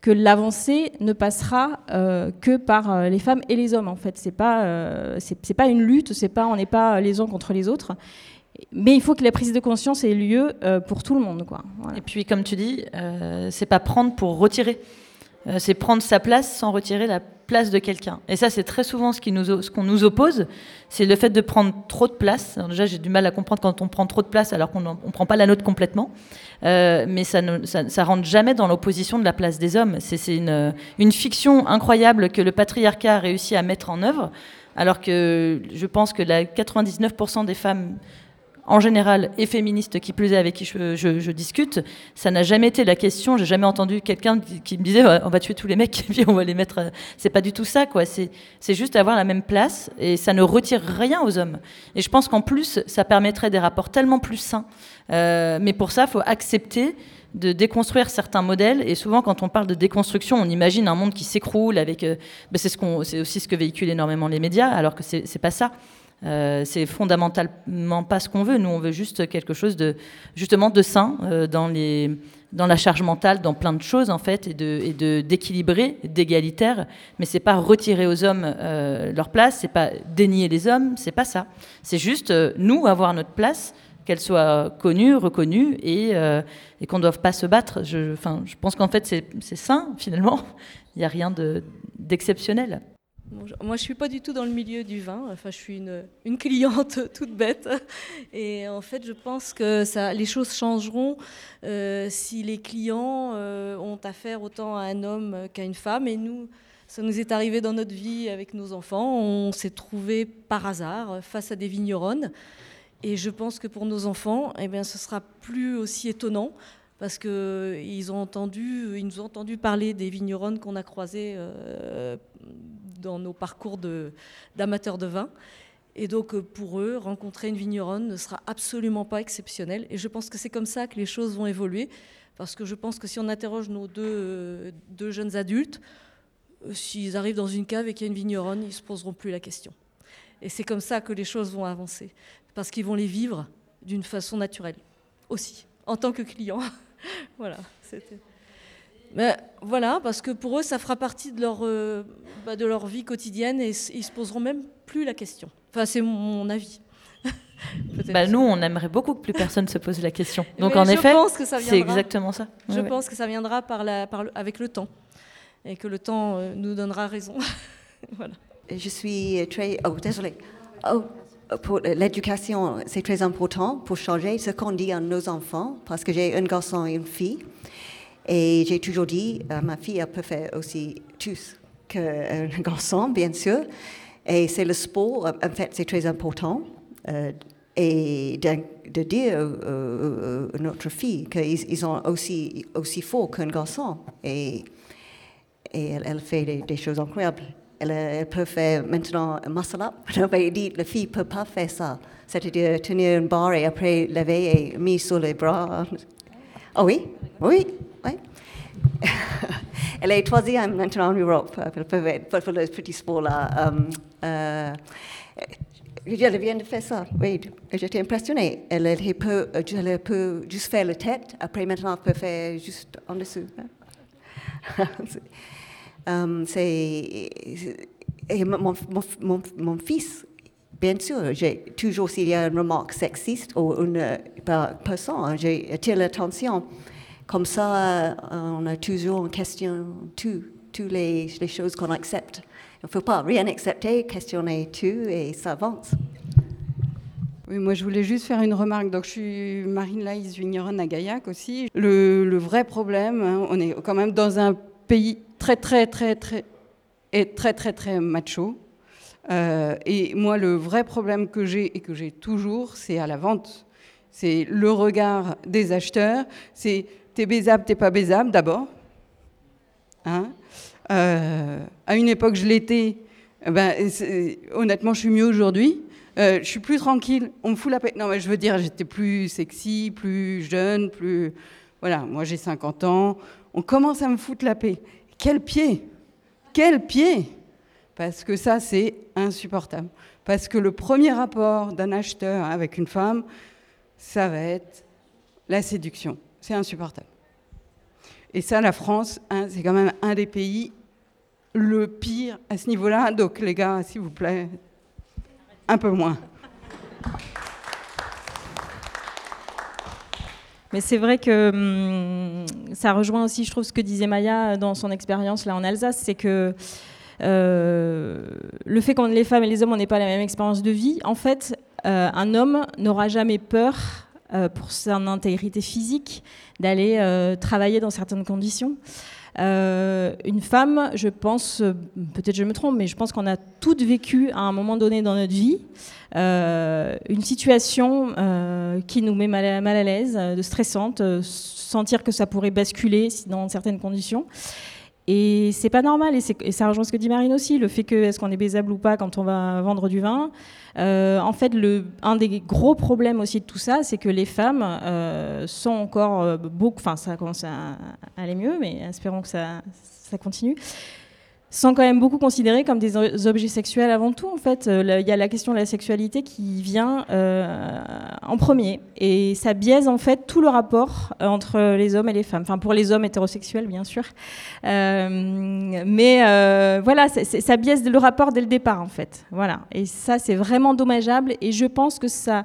que l'avancée ne passera euh, que par euh, les femmes et les hommes. En fait, c'est pas euh, c'est pas une lutte, c'est pas on n'est pas les uns contre les autres. Mais il faut que la prise de conscience ait lieu pour tout le monde, quoi. Et puis, comme tu dis, c'est pas prendre pour retirer. Euh, c'est prendre sa place sans retirer la place de quelqu'un. Et ça, c'est très souvent ce qu'on nous, oppose, c'est le fait de prendre trop de place. déjà, j'ai du mal à comprendre quand on prend trop de place alors qu'on ne prend pas la nôtre complètement. Euh, mais ça ne ça, rentre jamais dans l'opposition de la place des hommes. C'est, une, une fiction incroyable que le patriarcat a réussi à mettre en œuvre, alors que je pense que la 99% des femmes en général et féministes qui plus est avec qui je, discute, ça n'a jamais été la question. J'ai jamais entendu quelqu'un qui me disait on va tuer tous les mecs puis on va les mettre. C'est pas du tout ça, quoi. C'est juste avoir la même place et ça ne retire rien aux hommes. Et je pense qu'en plus, ça permettrait des rapports tellement plus sains. Euh, mais pour ça, il faut accepter de déconstruire certains modèles. Et souvent, quand on parle de déconstruction, on imagine un monde qui s'écroule avec. Euh, ben, c'est ce c'est aussi ce que véhiculent énormément les médias, alors que c'est pas ça. Euh, c'est fondamentalement pas ce qu'on veut. Nous, on veut juste quelque chose de justement de sain euh, dans les dans la charge mentale, dans plein de choses en fait, et de et de d'équilibrer, d'égalitaire. Mais c'est pas retirer aux hommes euh, leur place, c'est pas dénier les hommes, c'est pas ça. C'est juste nous avoir notre place, qu'elle soit connue, reconnue, et, et qu'on ne doive pas se battre. Je, enfin, je pense qu'en fait c'est sain finalement. Il n'y a rien d'exceptionnel moi, je suis pas du tout dans le milieu du vin. Enfin, je suis une, cliente toute bête. Et en fait, je pense que les choses changeront euh, si les clients euh, ont affaire autant à un homme qu'à une femme. Et nous, ça nous est arrivé dans notre vie avec nos enfants. On s'est trouvé par hasard face à des vigneronnes. Et je pense que pour nos enfants, eh bien, ce sera plus aussi étonnant parce qu'ils nous ont entendu parler des vigneronnes qu'on a croisées euh, dans nos parcours d'amateurs de, vin. Et donc euh, pour eux, rencontrer une vigneronne ne sera absolument pas exceptionnel. Et je pense que c'est comme ça que les choses vont évoluer. Parce que je pense que si on interroge nos deux, euh, deux jeunes adultes, s'ils arrivent dans une cave et qu'il y a une vigneronne, ils ne se poseront plus la question. Et c'est comme ça que les choses vont avancer. Parce qu'ils vont les vivre d'une façon naturelle aussi, en tant que clients. voilà, c'était. Mais voilà, parce que pour eux, ça fera partie de leur, euh, bah, de leur vie quotidienne et ils se poseront même plus la question. Enfin, c'est mon avis. bah, nous, on aimerait beaucoup que plus personne se pose la question. Donc, en effet, c'est exactement ça. Je pense que ça viendra par la, par avec le temps et que le temps euh, nous donnera raison. voilà. Je suis très. Oh, désolé. Oh, l'éducation, c'est très important pour changer ce qu'on dit à nos enfants, parce que j'ai un garçon et une fille. Et j'ai toujours dit, euh, ma fille, elle peut faire aussi tous qu'un garçon, bien sûr. Et c'est le sport, en fait, c'est très important. Euh, et de, dire à notre fille qu'ils ils sont aussi, aussi forts qu'un garçon. Et, et elle, fait des choses incroyables. Elle, elle, peut faire maintenant un muscle-up. Il dit la fille ne peut pas faire ça. C'est-à-dire tenir une barre et après lever et mettre sur les bras. Oh oui, oui, oui. elle est troisième maintenant en Europe pour, pour, pour le petit sport-là. Um, euh, elle vient de faire ça, oui. J'étais impressionnée. Elle, elle, peut, elle peut juste faire la tête, après maintenant elle peut faire juste en dessous. Um, c'est, et mon, mon, fils, bien sûr, j'ai toujours s'il y a une remarque sexiste ou une personne, j'ai attiré l'attention. Comme ça, on a toujours en question toutes tout les, les choses qu'on accepte. Il ne faut pas rien accepter, questionner tout et ça avance. Oui, moi je voulais juste faire une remarque. Donc je suis Marine Laïs Vigneron à Gaillac aussi. Le, le vrai problème, hein, on est quand même dans un pays très très très très et très très très macho. Euh, et moi le vrai problème que j'ai et que j'ai toujours, c'est à la vente. C'est le regard des acheteurs. C'est t'es baisable, t'es pas baisable d'abord. Hein? Euh, à une époque, je l'étais. Ben, honnêtement, je suis mieux aujourd'hui. Euh, je suis plus tranquille. On me fout la paix. Non, mais je veux dire, j'étais plus sexy, plus jeune, plus. Voilà, moi j'ai 50 ans. On commence à me foutre la paix. Quel pied? Quel pied? Parce que ça, c'est insupportable. Parce que le premier rapport d'un acheteur avec une femme, ça va être la séduction. C'est insupportable. Et ça, la France, hein, c'est quand même un des pays le pire à ce niveau-là. Donc les gars, s'il vous plaît, un peu moins. Mais c'est vrai que hum, ça rejoint aussi, je trouve, ce que disait Maya dans son expérience là en Alsace, c'est que euh, le fait que les femmes et les hommes n'aient pas la même expérience de vie, en fait, euh, un homme n'aura jamais peur euh, pour son intégrité physique d'aller travailler dans certaines conditions. Euh, une femme, je pense, peut-être je me trompe, mais je pense qu'on a toutes vécu à un moment donné dans notre vie une situation qui nous met mal à, mal à l'aise, de stressante, sentir que ça pourrait basculer dans certaines conditions. Et c'est pas normal, et, ça rejoint ce que dit Marine aussi, le fait que est-ce qu'on est baisable ou pas quand on va vendre du vin. Euh, en fait, un des gros problèmes aussi de tout ça, c'est que les femmes euh, sont encore euh, beaucoup, enfin ça commence à aller mieux, mais espérons que ça continue sont quand même beaucoup considérés comme des objets sexuels avant tout. En fait, euh, il y a la question de la sexualité qui vient euh, en premier, et ça biaise en fait tout le rapport euh, entre les hommes et les femmes. Enfin, pour les hommes hétérosexuels, bien sûr, mais voilà, ça biaise le rapport dès le départ, en fait. Voilà, et ça, c'est vraiment dommageable, et je pense que ça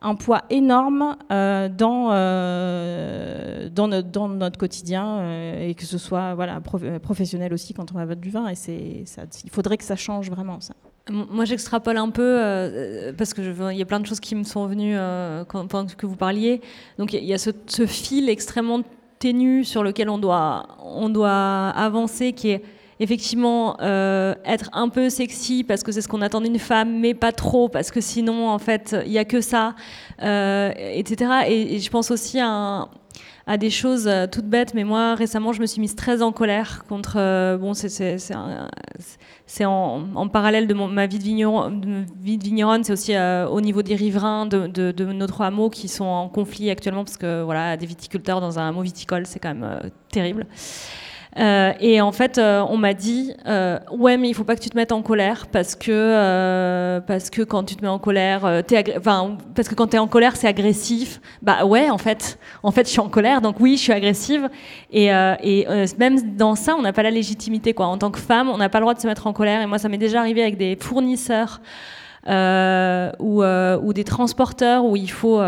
un poids énorme euh, dans, euh, dans, notre, quotidien euh, et que ce soit voilà, professionnel aussi quand on va du vin. Et il faudrait que ça change vraiment ça. Moi, j'extrapole un peu parce que il y a plein de choses qui me sont venues quand, pendant que vous parliez. Donc, il y a ce, ce, fil extrêmement ténu sur lequel on doit, on doit avancer, qui est effectivement euh, être un peu sexy parce que c'est ce qu'on attend d'une femme, mais pas trop parce que sinon en fait il y a que ça, euh, etc. Et, je pense aussi à, des choses euh, toutes bêtes, mais moi récemment je me suis mise très en colère contre. bon, c'est en, parallèle de ma vie de, vigneron, vigneronne, c'est aussi au niveau des riverains de, de, de, notre hameau qui sont en conflit actuellement parce que voilà, des viticulteurs dans un hameau viticole, c'est quand même terrible. Euh, et en fait, euh, on m'a dit euh, ouais, mais il faut pas que tu te mettes en colère parce que parce que quand tu te mets en colère, enfin parce que quand tu es en colère, c'est agressif. Bah ouais, en fait, en fait, je suis en colère, donc oui, je suis agressive. Et, et même dans ça, on n'a pas la légitimité quoi. En tant que femme, on n'a pas le droit de se mettre en colère. Et moi, ça m'est déjà arrivé avec des fournisseurs ou, ou des transporteurs où il faut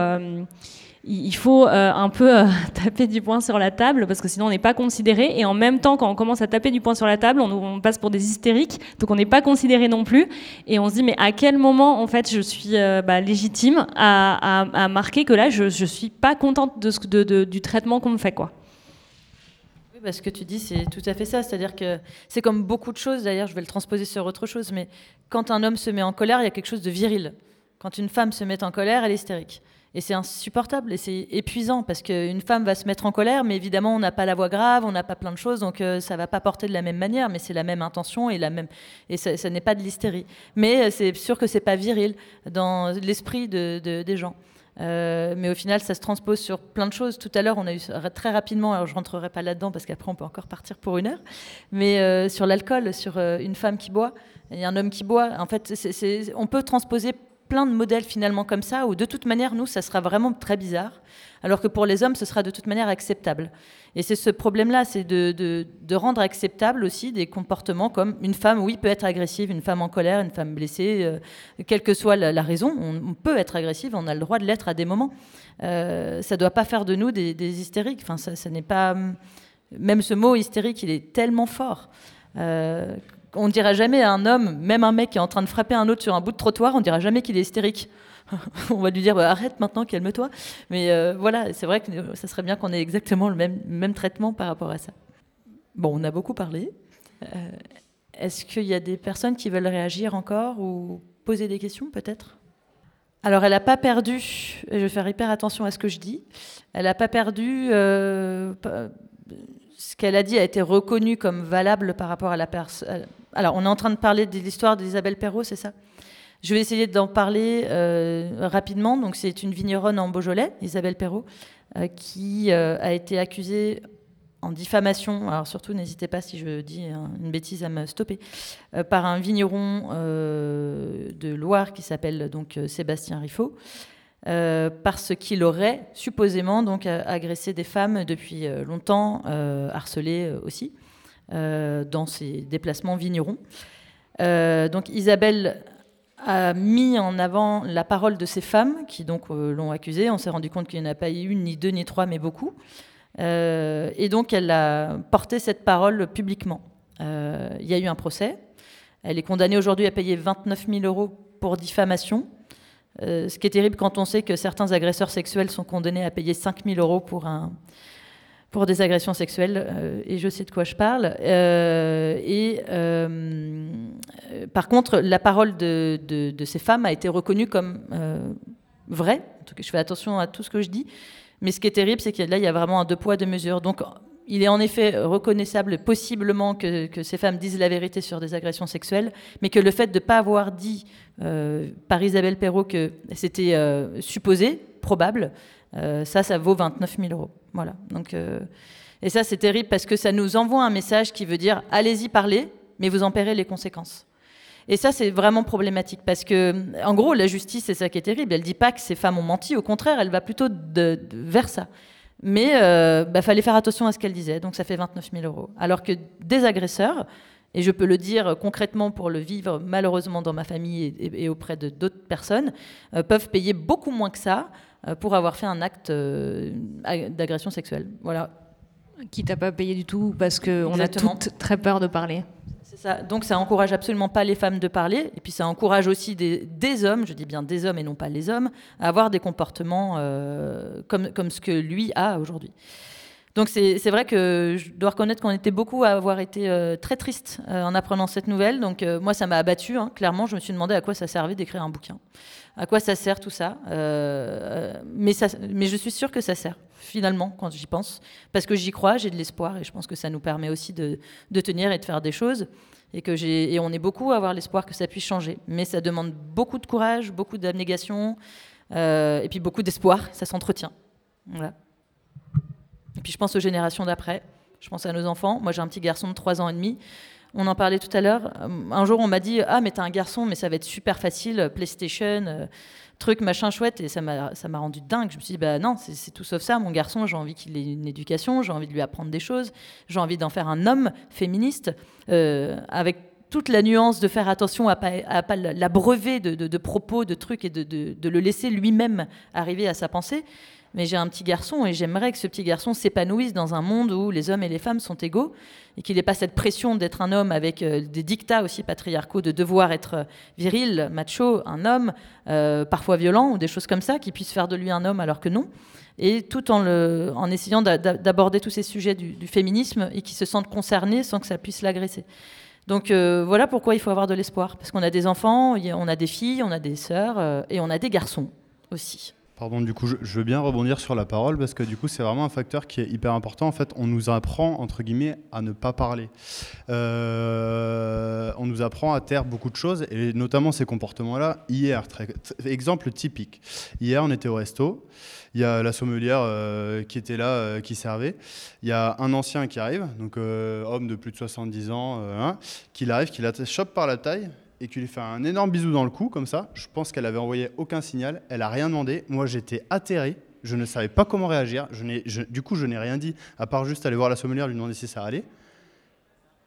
il faut euh, un peu euh, taper du poing sur la table parce que sinon on n'est pas considéré. Et en même temps, quand on commence à taper du poing sur la table, on, passe pour des hystériques, donc on n'est pas considéré non plus. Et on se dit mais à quel moment en fait je suis euh, bah, légitime à, marquer que là je, ne suis pas contente de, du traitement qu'on me fait quoi. Oui, ce que tu dis, c'est tout à fait ça. C'est-à-dire que c'est comme beaucoup de choses, d'ailleurs, je vais le transposer sur autre chose, mais quand un homme se met en colère, il y a quelque chose de viril. Quand une femme se met en colère, elle est hystérique. Et c'est insupportable et c'est épuisant parce qu'une femme va se mettre en colère, mais évidemment, on n'a pas la voix grave, on n'a pas plein de choses, donc euh, ça va pas porter de la même manière, mais c'est la même intention et, la même, et ça, n'est pas de l'hystérie. Mais euh, c'est sûr que c'est pas viril dans l'esprit de, des gens. Euh, mais au final, ça se transpose sur plein de choses. Tout à l'heure, on a eu très rapidement, alors je rentrerai pas là-dedans parce qu'après on peut encore partir pour une heure, mais sur l'alcool, sur une femme qui boit et un homme qui boit. En fait, on peut transposer plein de modèles finalement comme ça, où de toute manière, nous, ça sera vraiment très bizarre, alors que pour les hommes, ce sera de toute manière acceptable. Et c'est ce problème-là, c'est de, de, rendre acceptable aussi des comportements comme une femme, oui, peut être agressive, une femme en colère, une femme blessée, euh, quelle que soit la, raison, on, peut être agressive, on a le droit de l'être à des moments. Euh, ça ne doit pas faire de nous des, hystériques. Enfin, ça, n'est pas... Même ce mot hystérique, il est tellement fort. Euh, on ne dira jamais à un homme, même un mec qui est en train de frapper un autre sur un bout de trottoir, on ne dira jamais qu'il est hystérique. on va lui dire bah, arrête maintenant, calme-toi. Mais euh, voilà, c'est vrai que ça serait bien qu'on ait exactement le même, traitement par rapport à ça. Bon, on a beaucoup parlé. Euh, est-ce qu'il y a des personnes qui veulent réagir encore ou poser des questions peut-être? Alors, elle n'a pas perdu, je vais faire hyper attention à ce que je dis, elle n'a pas perdu euh, ce qu'elle a dit a été reconnu comme valable par rapport à la personne. Alors, on est en train de parler de l'histoire d'Isabelle Perrault, c'est ça? Je vais essayer d'en parler euh, rapidement. Donc, c'est une vigneronne en Beaujolais, Isabelle Perrault, euh, qui euh, a été accusée en diffamation. Alors, surtout, n'hésitez pas si je dis une bêtise à me stopper. par un vigneron de Loire qui s'appelle donc Sébastien Riffaut. Parce qu'il aurait supposément donc agressé des femmes depuis longtemps, euh, harcelé aussi, dans ses déplacements vignerons. donc Isabelle a mis en avant la parole de ces femmes qui donc l'ont accusé. On s'est rendu compte qu'il n'y en a pas eu une, ni deux, ni trois, mais beaucoup. et donc elle a porté cette parole publiquement. Il y a eu un procès. Elle est condamnée aujourd'hui à payer 29 000 euros pour diffamation. Euh, ce qui est terrible quand on sait que certains agresseurs sexuels sont condamnés à payer 5000 euros pour, un, pour des agressions sexuelles, euh, et je sais de quoi je parle. Euh, et par contre, la parole de, ces femmes a été reconnue comme vraie. En tout cas, je fais attention à tout ce que je dis. Mais ce qui est terrible, c'est que là, il y a vraiment un deux poids, deux mesures. Donc, il est en effet reconnaissable possiblement que, ces femmes disent la vérité sur des agressions sexuelles, mais que le fait de ne pas avoir dit euh, par Isabelle Perrault que c'était euh, supposé, probable, euh, ça, ça vaut 29 000 euros. Voilà. Donc, et ça, c'est terrible parce que ça nous envoie un message qui veut dire allez-y, parlez, mais vous en paierez les conséquences. Et ça, c'est vraiment problématique parce que, en gros, la justice, c'est ça qui est terrible. Elle dit pas que ces femmes ont menti, au contraire, elle va plutôt vers ça. Mais il euh, bah, fallait faire attention à ce qu'elle disait, donc ça fait 29 000 euros. Alors que des agresseurs, et je peux le dire concrètement pour le vivre malheureusement dans ma famille et, auprès d'autres personnes, euh, peuvent payer beaucoup moins que ça euh, pour avoir fait un acte d'agression sexuelle. Voilà. Qui t'a pas payé du tout parce qu'on a toutes très peur de parler. Donc ça encourage absolument pas les femmes de parler, et puis ça encourage aussi des, hommes, je dis bien des hommes et non pas les hommes, à avoir des comportements euh, comme, comme ce que lui a aujourd'hui. Donc c'est vrai que je dois reconnaître qu'on était beaucoup à avoir été euh, très triste euh, en apprenant cette nouvelle. Donc moi ça m'a abattu, hein. clairement je me suis demandé à quoi ça servait d'écrire un bouquin. À quoi ça sert tout ça, mais je suis sûre que ça sert finalement quand j'y pense, parce que j'y crois, j'ai de l'espoir et je pense que ça nous permet aussi de, tenir et de faire des choses et que et on est beaucoup à avoir l'espoir que ça puisse changer. Mais ça demande beaucoup de courage, beaucoup d'abnégation euh, et puis beaucoup d'espoir. Ça s'entretient. Voilà. Et puis je pense aux générations d'après. Je pense à nos enfants. Moi j'ai un petit garçon de 3 ans et demi. On en parlait tout à l'heure. Un jour on m'a dit ah mais t'as un garçon mais ça va être super facile PlayStation. Euh, truc machin chouette et ça m'a rendu dingue je me suis dit bah non c'est tout sauf ça mon garçon j'ai envie qu'il ait une éducation j'ai envie de lui apprendre des choses j'ai envie d'en faire un homme féministe euh, avec toute la nuance de faire attention à pas, à pas l'abreuver de, de, propos, de trucs et de, de le laisser lui-même arriver à sa pensée. Mais j'ai un petit garçon et j'aimerais que ce petit garçon s'épanouisse dans un monde où les hommes et les femmes sont égaux et qu'il n'ait pas cette pression d'être un homme avec euh, des dictats aussi patriarcaux, de devoir être euh, viril, macho, un homme, euh, parfois violent ou des choses comme ça, qui puissent faire de lui un homme alors que non. Et tout en, en essayant d'aborder tous ces sujets du, du féminisme et qui se sentent concernés sans que ça puisse l'agresser. Donc voilà pourquoi il faut avoir de l'espoir. Parce qu'on a des enfants, on a des filles, on a des sœurs et on a des garçons aussi. Pardon, du coup, je, veux bien rebondir sur la parole parce que du coup, c'est vraiment un facteur qui est hyper important. En fait, on nous apprend, entre guillemets, à ne pas parler. Euh, on nous apprend à taire beaucoup de choses et notamment ces comportements-là. Hier, exemple typique. Hier, on était au resto. Il y a la sommelière euh, qui était là, euh, qui servait. Il y a un ancien qui arrive, donc homme de plus de 70 ans, hein, qui arrive, qui la chope par la taille et qui lui fait un énorme bisou dans le cou, comme ça. Je pense qu'elle avait envoyé aucun signal, elle a rien demandé. Moi, j'étais atterré, je ne savais pas comment réagir. Du coup, je n'ai rien dit, à part juste aller voir la sommelière, lui demander si ça allait.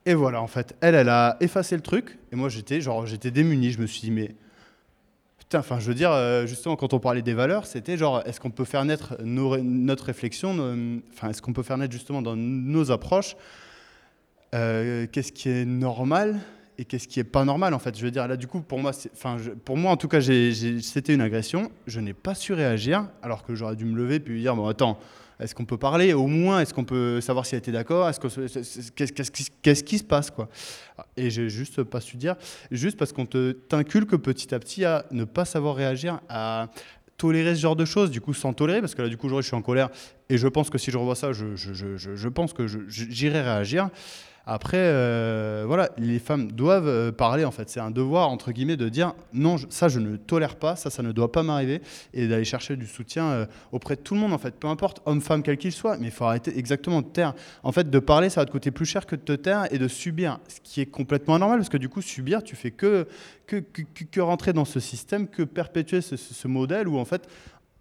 Et voilà, en fait, elle, elle a effacé le truc, et moi, j'étais genre, j'étais démuni. Je me suis dit, mais putain, enfin, je veux dire, euh, justement, quand on parlait des valeurs, c'était genre, est-ce qu'on peut faire naître notre réflexion, enfin, est-ce qu'on peut faire naître justement dans nos approches, euh, qu'est-ce qui est normal? Et qu'est-ce qui est pas normal en fait. Je veux dire, là du coup, pour moi, enfin, pour moi en tout cas, c'était une agression. Je n'ai pas su réagir, alors que j'aurais dû me lever puis dire bon attends, est-ce qu'on peut parler? Au moins Est-ce qu'on peut savoir si elle était d'accord? Est-ce que qu'est-ce qui se passe quoi? Et j'ai juste pas su dire, juste parce qu'on te t'inculque petit à petit à ne pas savoir réagir, à tolérer ce genre de choses, du coup sans tolérer, parce que là du coup aujourd'hui je suis en colère et je pense que si je revois ça, je pense que j'irai réagir. Après, euh, voilà, les femmes doivent euh, parler, en fait. C'est un devoir, entre guillemets, de dire non, ça, je ne tolère pas, ça, ça ne doit pas m'arriver, et d'aller chercher du soutien euh, auprès de tout le monde, en fait. Peu importe, homme, femme, quel qu'il soit, mais il faut arrêter exactement de taire. En fait, de parler, ça va te coûter plus cher que de te taire et de subir, ce qui est complètement anormal, parce que du coup, subir, tu fais que, que, que, rentrer dans ce système, que perpétuer ce, ce modèle où, en fait,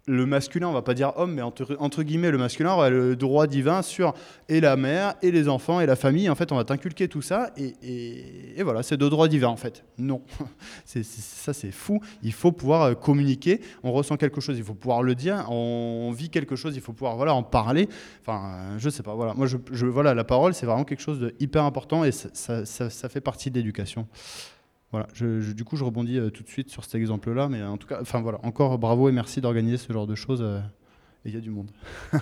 le masculin, on va pas dire homme, mais entre, guillemets, le masculin aura le droit divin sur et la mère, et les enfants, et la famille. En fait, on va t'inculquer tout ça, et, voilà, c'est de droit divin, en fait. Non, ça c'est fou. Il faut pouvoir euh, communiquer. On ressent quelque chose, il faut pouvoir le dire. On vit quelque chose, il faut pouvoir voilà, en parler. Enfin, je sais pas, voilà. Moi, je, voilà, la parole, c'est vraiment quelque chose de hyper important, et ça, ça fait partie de l'éducation. Voilà, du coup, je rebondis euh, tout de suite sur cet exemple-là, mais en tout cas, enfin voilà, encore bravo et merci d'organiser ce genre de choses. Euh, il y a du monde.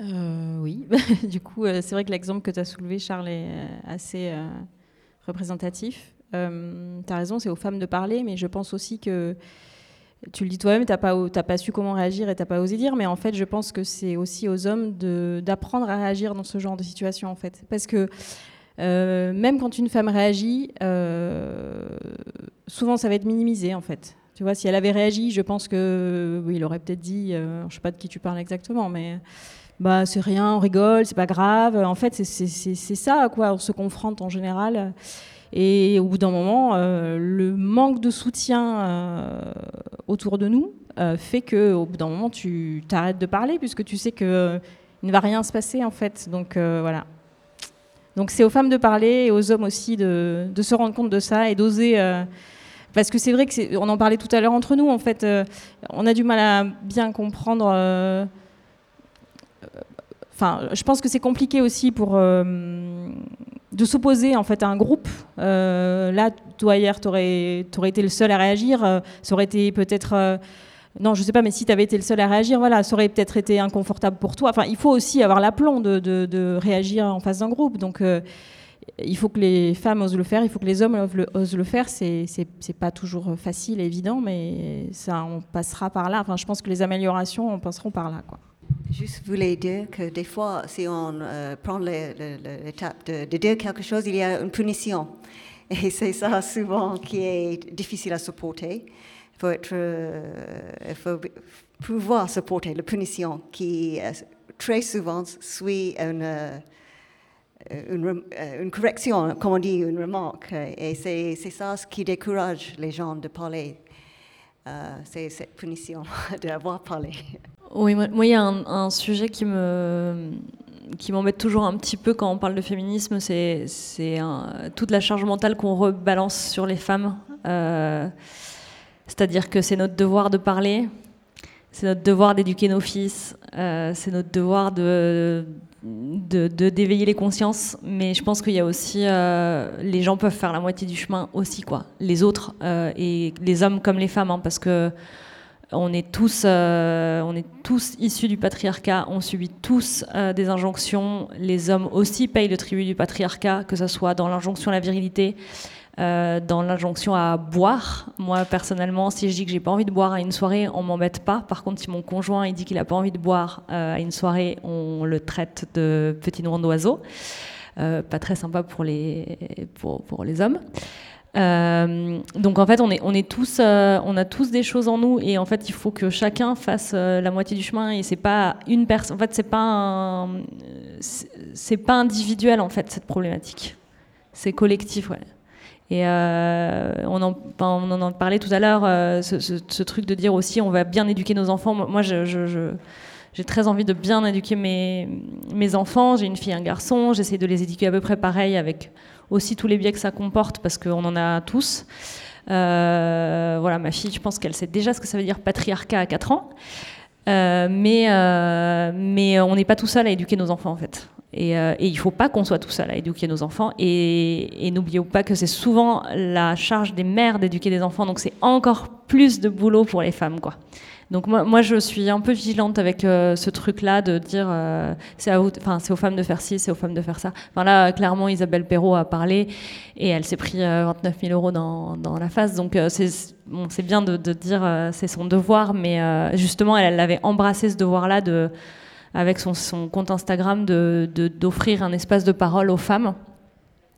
Euh, oui, du coup, c'est vrai que l'exemple que tu as soulevé, Charles, est assez représentatif. tu as raison, c'est aux femmes de parler, mais je pense aussi que tu le dis toi-même, tu n'as pas, pas su comment réagir et tu n'as pas osé dire, mais en fait, je pense que c'est aussi aux hommes d'apprendre à réagir dans ce genre de situation, en fait. Parce que euh, même quand une femme réagit, euh, souvent ça va être minimisé, en fait. Tu vois, si elle avait réagi, je pense que oui, il aurait peut-être dit, euh, je ne sais pas de qui tu parles exactement, mais bah c'est rien, on rigole, c'est pas grave. En fait, c'est ça à quoi on se confronte en général. Et au bout d'un moment, euh, le manque de soutien euh, autour de nous euh, fait que au bout d'un moment, tu t'arrêtes de parler puisque tu sais qu'il ne va rien se passer en fait. Donc voilà. Donc c'est aux femmes de parler et aux hommes aussi de, de se rendre compte de ça et d'oser. parce que c'est vrai que on en parlait tout à l'heure entre nous. En fait, on a du mal à bien comprendre. Enfin, je pense que c'est compliqué aussi pour de s'opposer en fait à un groupe. Euh, là, toi hier, tu aurais, été le seul à réagir. Euh, ça aurait été peut-être euh, non, je sais pas, mais si tu avais été le seul à réagir, voilà, ça aurait peut-être été inconfortable pour toi. Enfin, il faut aussi avoir l'aplomb de, de, réagir en face d'un groupe. Donc, il faut que les femmes osent le faire, il faut que les hommes osent le faire. C'est, pas toujours facile, évident, mais ça, on passera par là. Enfin, je pense que les améliorations, on passeront par là, quoi. Juste voulais dire que des fois, si on euh, prend l'étape de, dire quelque chose, il y a une punition. Et c'est ça souvent qui est difficile à supporter. Il faut, euh, pouvoir supporter la punition qui euh, très souvent suit une, une, correction, comme on dit, une remarque. Et c'est ça ce qui décourage les gens de parler. c'est cette punition d'avoir parlé. Oui, moi, il y a un, sujet qui me, qui m'embête toujours un petit peu quand on parle de féminisme, c'est toute la charge mentale qu'on rebalance sur les femmes. Euh, c'est-à-dire que c'est notre devoir de parler, c'est notre devoir d'éduquer nos fils, euh, c'est notre devoir de d'éveiller de, les consciences, mais je pense qu'il y a aussi euh, les gens peuvent faire la moitié du chemin aussi quoi, les autres et les hommes comme les femmes, hein, parce que on est tous, euh, on est tous issus du patriarcat, on subit tous euh, des injonctions. Les hommes aussi payent le tribut du patriarcat, que ce soit dans l'injonction à la virilité, euh, dans l'injonction à boire. Moi, personnellement, si je dis que j'ai pas envie de boire à une soirée, on m'embête pas. Par contre, si mon conjoint dit qu'il a pas envie de boire à une soirée, on le traite de petit noir d'oiseau. pas très sympa pour les hommes. Euh, donc en fait, on est, euh, on a tous des choses en nous et en fait, il faut que chacun fasse euh, la moitié du chemin et c'est pas une personne. En fait, c'est pas c'est pas individuel en fait cette problématique. C'est collectif, ouais. Et on, en, parlait tout à l'heure, ce, truc de dire aussi on va bien éduquer nos enfants. Moi, j'ai très envie de bien éduquer mes, mes enfants. J'ai une fille et un garçon. J'essaie de les éduquer à peu près pareil avec aussi tous les biais que ça comporte, parce qu'on en a tous. Euh, voilà, ma fille, je pense qu'elle sait déjà ce que ça veut dire patriarcat à 4 ans. Euh, mais, euh, mais on n'est pas tout seul à éduquer nos enfants, en fait. Et, il ne faut pas qu'on soit tout seul à éduquer nos enfants. Et, et n'oubliez pas que c'est souvent la charge des mères d'éduquer des enfants, donc c'est encore plus de boulot pour les femmes, quoi. Donc moi, moi, je suis un peu vigilante avec euh, ce truc-là de dire euh, c'est enfin c'est aux femmes de faire ci, c'est aux femmes de faire ça. Enfin là, clairement, Isabelle Perrault a parlé et elle s'est pris 29 euh, 000 euros dans, dans la face. Donc c'est bon, c'est bien de, dire c'est son devoir, mais justement, elle, avait embrassé ce devoir-là de avec son, son, compte Instagram de d'offrir un espace de parole aux femmes.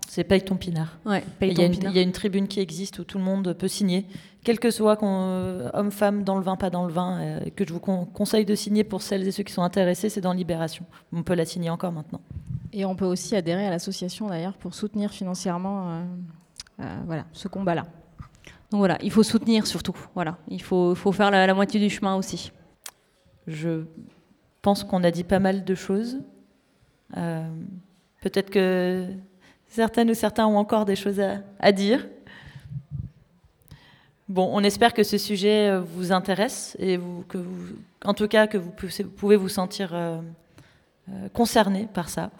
C'est Paye ton pinard. Ouais, il, y a une, il y a une tribune qui existe où tout le monde peut signer quel que soit euh, homme, femme, dans le vin, pas dans le vin, euh, que je vous conseille de signer pour celles et ceux qui sont intéressés, c'est dans Libération. On peut la signer encore maintenant. Et on peut aussi adhérer à l'association d'ailleurs pour soutenir financièrement euh, voilà, ce combat-là. Donc voilà, il faut soutenir surtout. Voilà, il faut, faut faire la, moitié du chemin aussi. Je pense qu'on a dit pas mal de choses. Peut-être que certaines ou certains ont encore des choses à dire. Bon, on espère que ce sujet euh, vous intéresse et que en tout cas que vous pouvez vous sentir euh, euh, concerné par ça.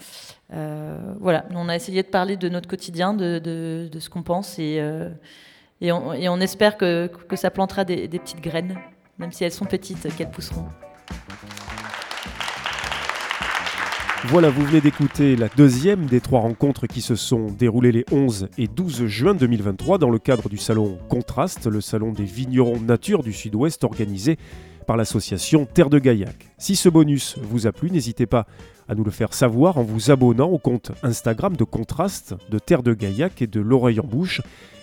voilà, on a essayé de parler de notre quotidien, de, ce qu'on pense et, on, espère que, ça plantera des petites graines, même si elles sont petites, qu'elles pousseront. Voilà, vous venez d'écouter la deuxième des trois rencontres qui se sont déroulées les 11 et 12 juin 2023 dans le cadre du salon Contraste, le salon des vignerons nature du Sud-Ouest organisé par l'association Terre de Gaillac. Si ce bonus vous a plu, n'hésitez pas à nous le faire savoir en vous abonnant au compte Instagram de Contraste, de Terre de Gaillac et de l'oreille en bouche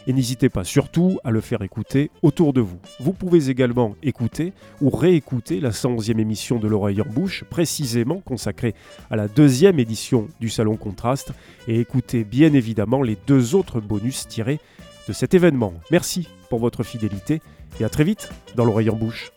et n'hésitez pas surtout à le faire écouter autour de vous. Vous pouvez également écouter ou réécouter la 111e émission de l'oreille en bouche, précisément consacrée à la deuxième édition du Salon Contraste, et écouter bien évidemment les deux autres bonus tirés de cet événement. Merci pour votre fidélité et à très vite dans l'oreille en bouche.